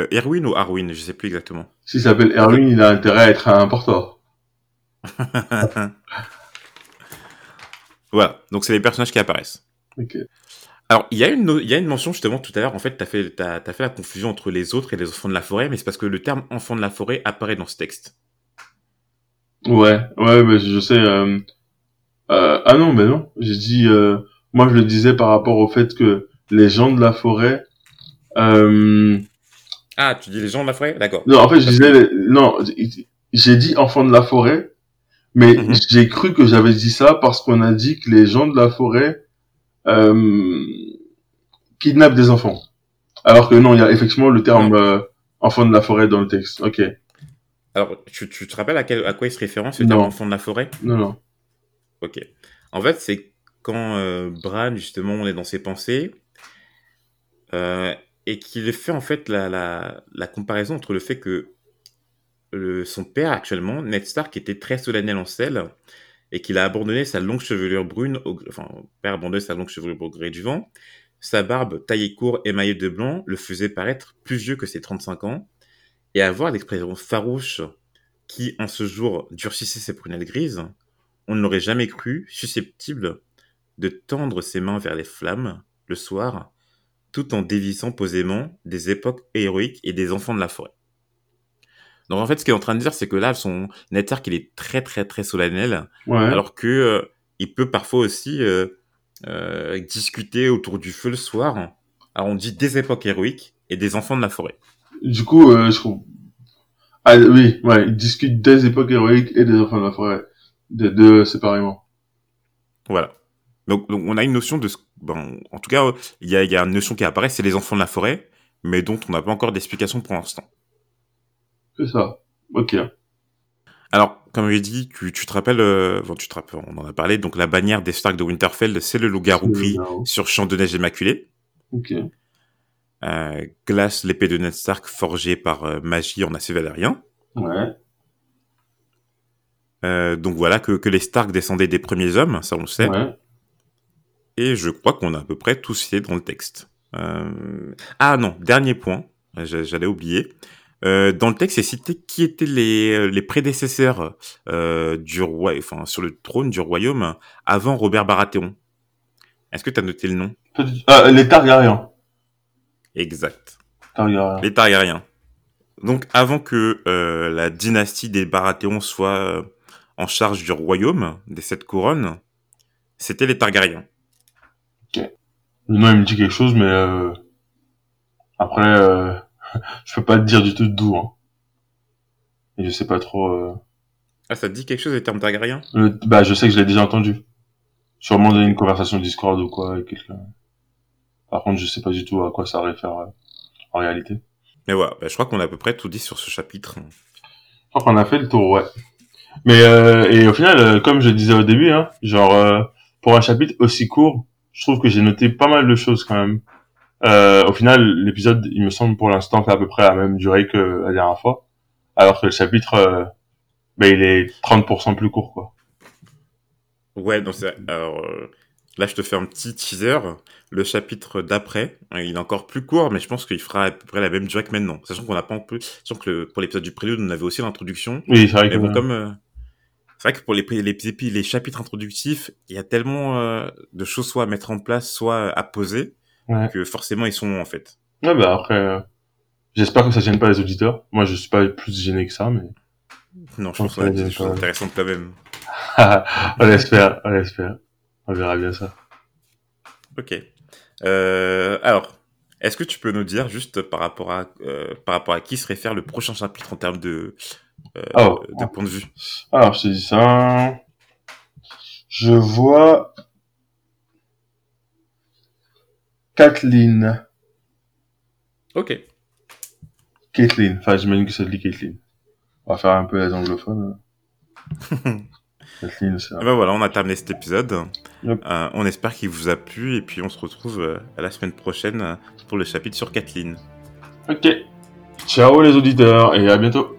Euh, Erwin ou Arwyn, je sais plus exactement. S'il s'appelle Erwin, il a intérêt à être un porteur. voilà. Donc c'est les personnages qui apparaissent. Ok. Alors, il y, a une, il y a une mention justement tout à l'heure, en fait, tu as fait, t'as, t'as fait la confusion entre les autres et les enfants de la forêt, mais c'est parce que le terme enfant de la forêt apparaît dans ce texte. Ouais, ouais, mais je sais. Euh... euh, ah non, mais non. J'ai dit. Euh... Moi, je le disais par rapport au fait que les gens de la forêt. Euh... Ah, tu dis les gens de la forêt? D'accord. Non, en fait, je disais. les- Non, j'ai dit enfants de la forêt, mais Mhm. j'ai cru que j'avais dit ça parce qu'on a dit que les gens de la forêt euh... kidnappent des enfants. Alors que non, il y a effectivement le terme euh, enfant de la forêt dans le texte. Ok. Alors, tu, tu te rappelles à, quel, à quoi il se référence, le terme enfant de la forêt? Non, non. Ok. En fait, c'est quand euh, Bran, justement, on est dans ses pensées, euh, et qu'il fait en fait la, la, la comparaison entre le fait que le, son père, actuellement, Ned Stark, était très solennel en sel, et qu'il a abandonné sa longue chevelure brune, au... père abandonné sa longue chevelure au gré du vent. Sa barbe taillée court émaillée de blanc le faisait paraître plus vieux que ses 35 ans, et à voir l'expression farouche qui, en ce jour, durcissait ses prunelles grises, on ne l'aurait jamais cru susceptible de tendre ses mains vers les flammes, le soir, tout en dévissant posément des époques héroïques et des enfants de la forêt. Donc en fait, ce qu'il est en train de dire, c'est que là, son network, il est très très très solennel, Ouais. alors que euh, il peut parfois aussi euh, euh, discuter autour du feu le soir. Alors on dit des époques héroïques et des enfants de la forêt. Du coup, euh, je trouve... Ah oui, ouais, ils discutent des époques héroïques et des enfants de la forêt. Des deux séparément. Voilà. Donc, donc, on a une notion de... ce- Bon, en tout cas, il y a, il y a une notion qui apparaît, c'est les enfants de la forêt, mais dont on n'a pas encore d'explication pour l'instant. C'est ça. Ok. Alors, comme j'ai dit, tu, tu te rappelles, euh, bon, tu te rappelles, on en a parlé, donc la bannière des Stark de Winterfell, c'est le loup-garou loup-garou. sur champ de neige immaculé. Ok. Euh, glace l'épée de Ned Stark forgée par euh, magie en acier valérien. Ouais. Donc voilà, que, que les Stark descendaient des premiers hommes, ça on le sait. Ouais. Et je crois qu'on a à peu près tout cité dans le texte. Ah non, dernier point, j'a- j'allais oublier. Euh, dans le texte, c'est cité qui étaient les, les prédécesseurs euh, du roi, enfin sur le trône du royaume avant Robert Baratheon. Est-ce que tu as noté le nom? Ah, les Targaryens. Exact. Targaryens. Les Targaryens. Donc avant que euh, la dynastie des Baratheon soit euh, en charge du royaume des sept couronnes, c'était les Targaryens. Le nom, il me dit quelque chose, mais euh... après, euh... je peux pas te dire du tout d'où. Hein. Et je sais pas trop. Euh... Ah, ça te dit quelque chose les termes le- Bah, je sais que je l'ai déjà entendu. Sûrement dans une conversation Discord ou quoi avec quelqu'un. Par contre, je sais pas du tout à quoi ça réfère euh, en réalité. Mais voilà, bah, je crois qu'on a à peu près tout dit sur ce chapitre. Je crois qu'on a fait le tour, ouais. Mais euh, et au final, euh, comme je disais au début, hein, genre euh, pour un chapitre aussi court, je trouve que j'ai noté pas mal de choses quand même. Euh, au final, l'épisode, il me semble pour l'instant fait à peu près la même durée que la dernière fois, alors que le chapitre, euh, ben, il est 30% plus court, quoi. Ouais, donc c'est- alors euh, là je te fais un petit teaser. Le chapitre d'après, euh, il est encore plus court, mais je pense qu'il fera à peu près la même durée que maintenant. Sachant qu'on n'a pas en plus, sachant que le- pour l'épisode du prélude, on avait aussi l'introduction. Oui, c'est vrai que Mais bon, comme euh, c'est vrai que pour les, les, les, les chapitres introductifs, il y a tellement euh, de choses soit à mettre en place, soit à poser, Ouais. que forcément ils sont en fait. Ouais, bah après, euh, j'espère que ça gêne pas les auditeurs. Moi, je suis pas plus gêné que ça, mais Non, je pense qu'on a dit ça, des choses intéressantes quand même. on l'espère, on l'espère. On verra bien ça. Ok. Euh, alors, est-ce que tu peux nous dire juste par rapport à euh, par rapport à qui se réfère le prochain chapitre en termes de euh, Oh. de point de vue? Alors, je te dis ça. Je vois Kathleen. Ok. Caitlyn. Enfin, j'imagine que ça se dit Caitlyn. On va faire un peu les anglophones. Kathleen, c'est Et ben voilà, on a terminé cet épisode. Yep. Euh, on espère qu'il vous a plu et puis on se retrouve euh, à la semaine prochaine euh, pour le chapitre sur Kathleen. Ok. Ciao les auditeurs et à bientôt.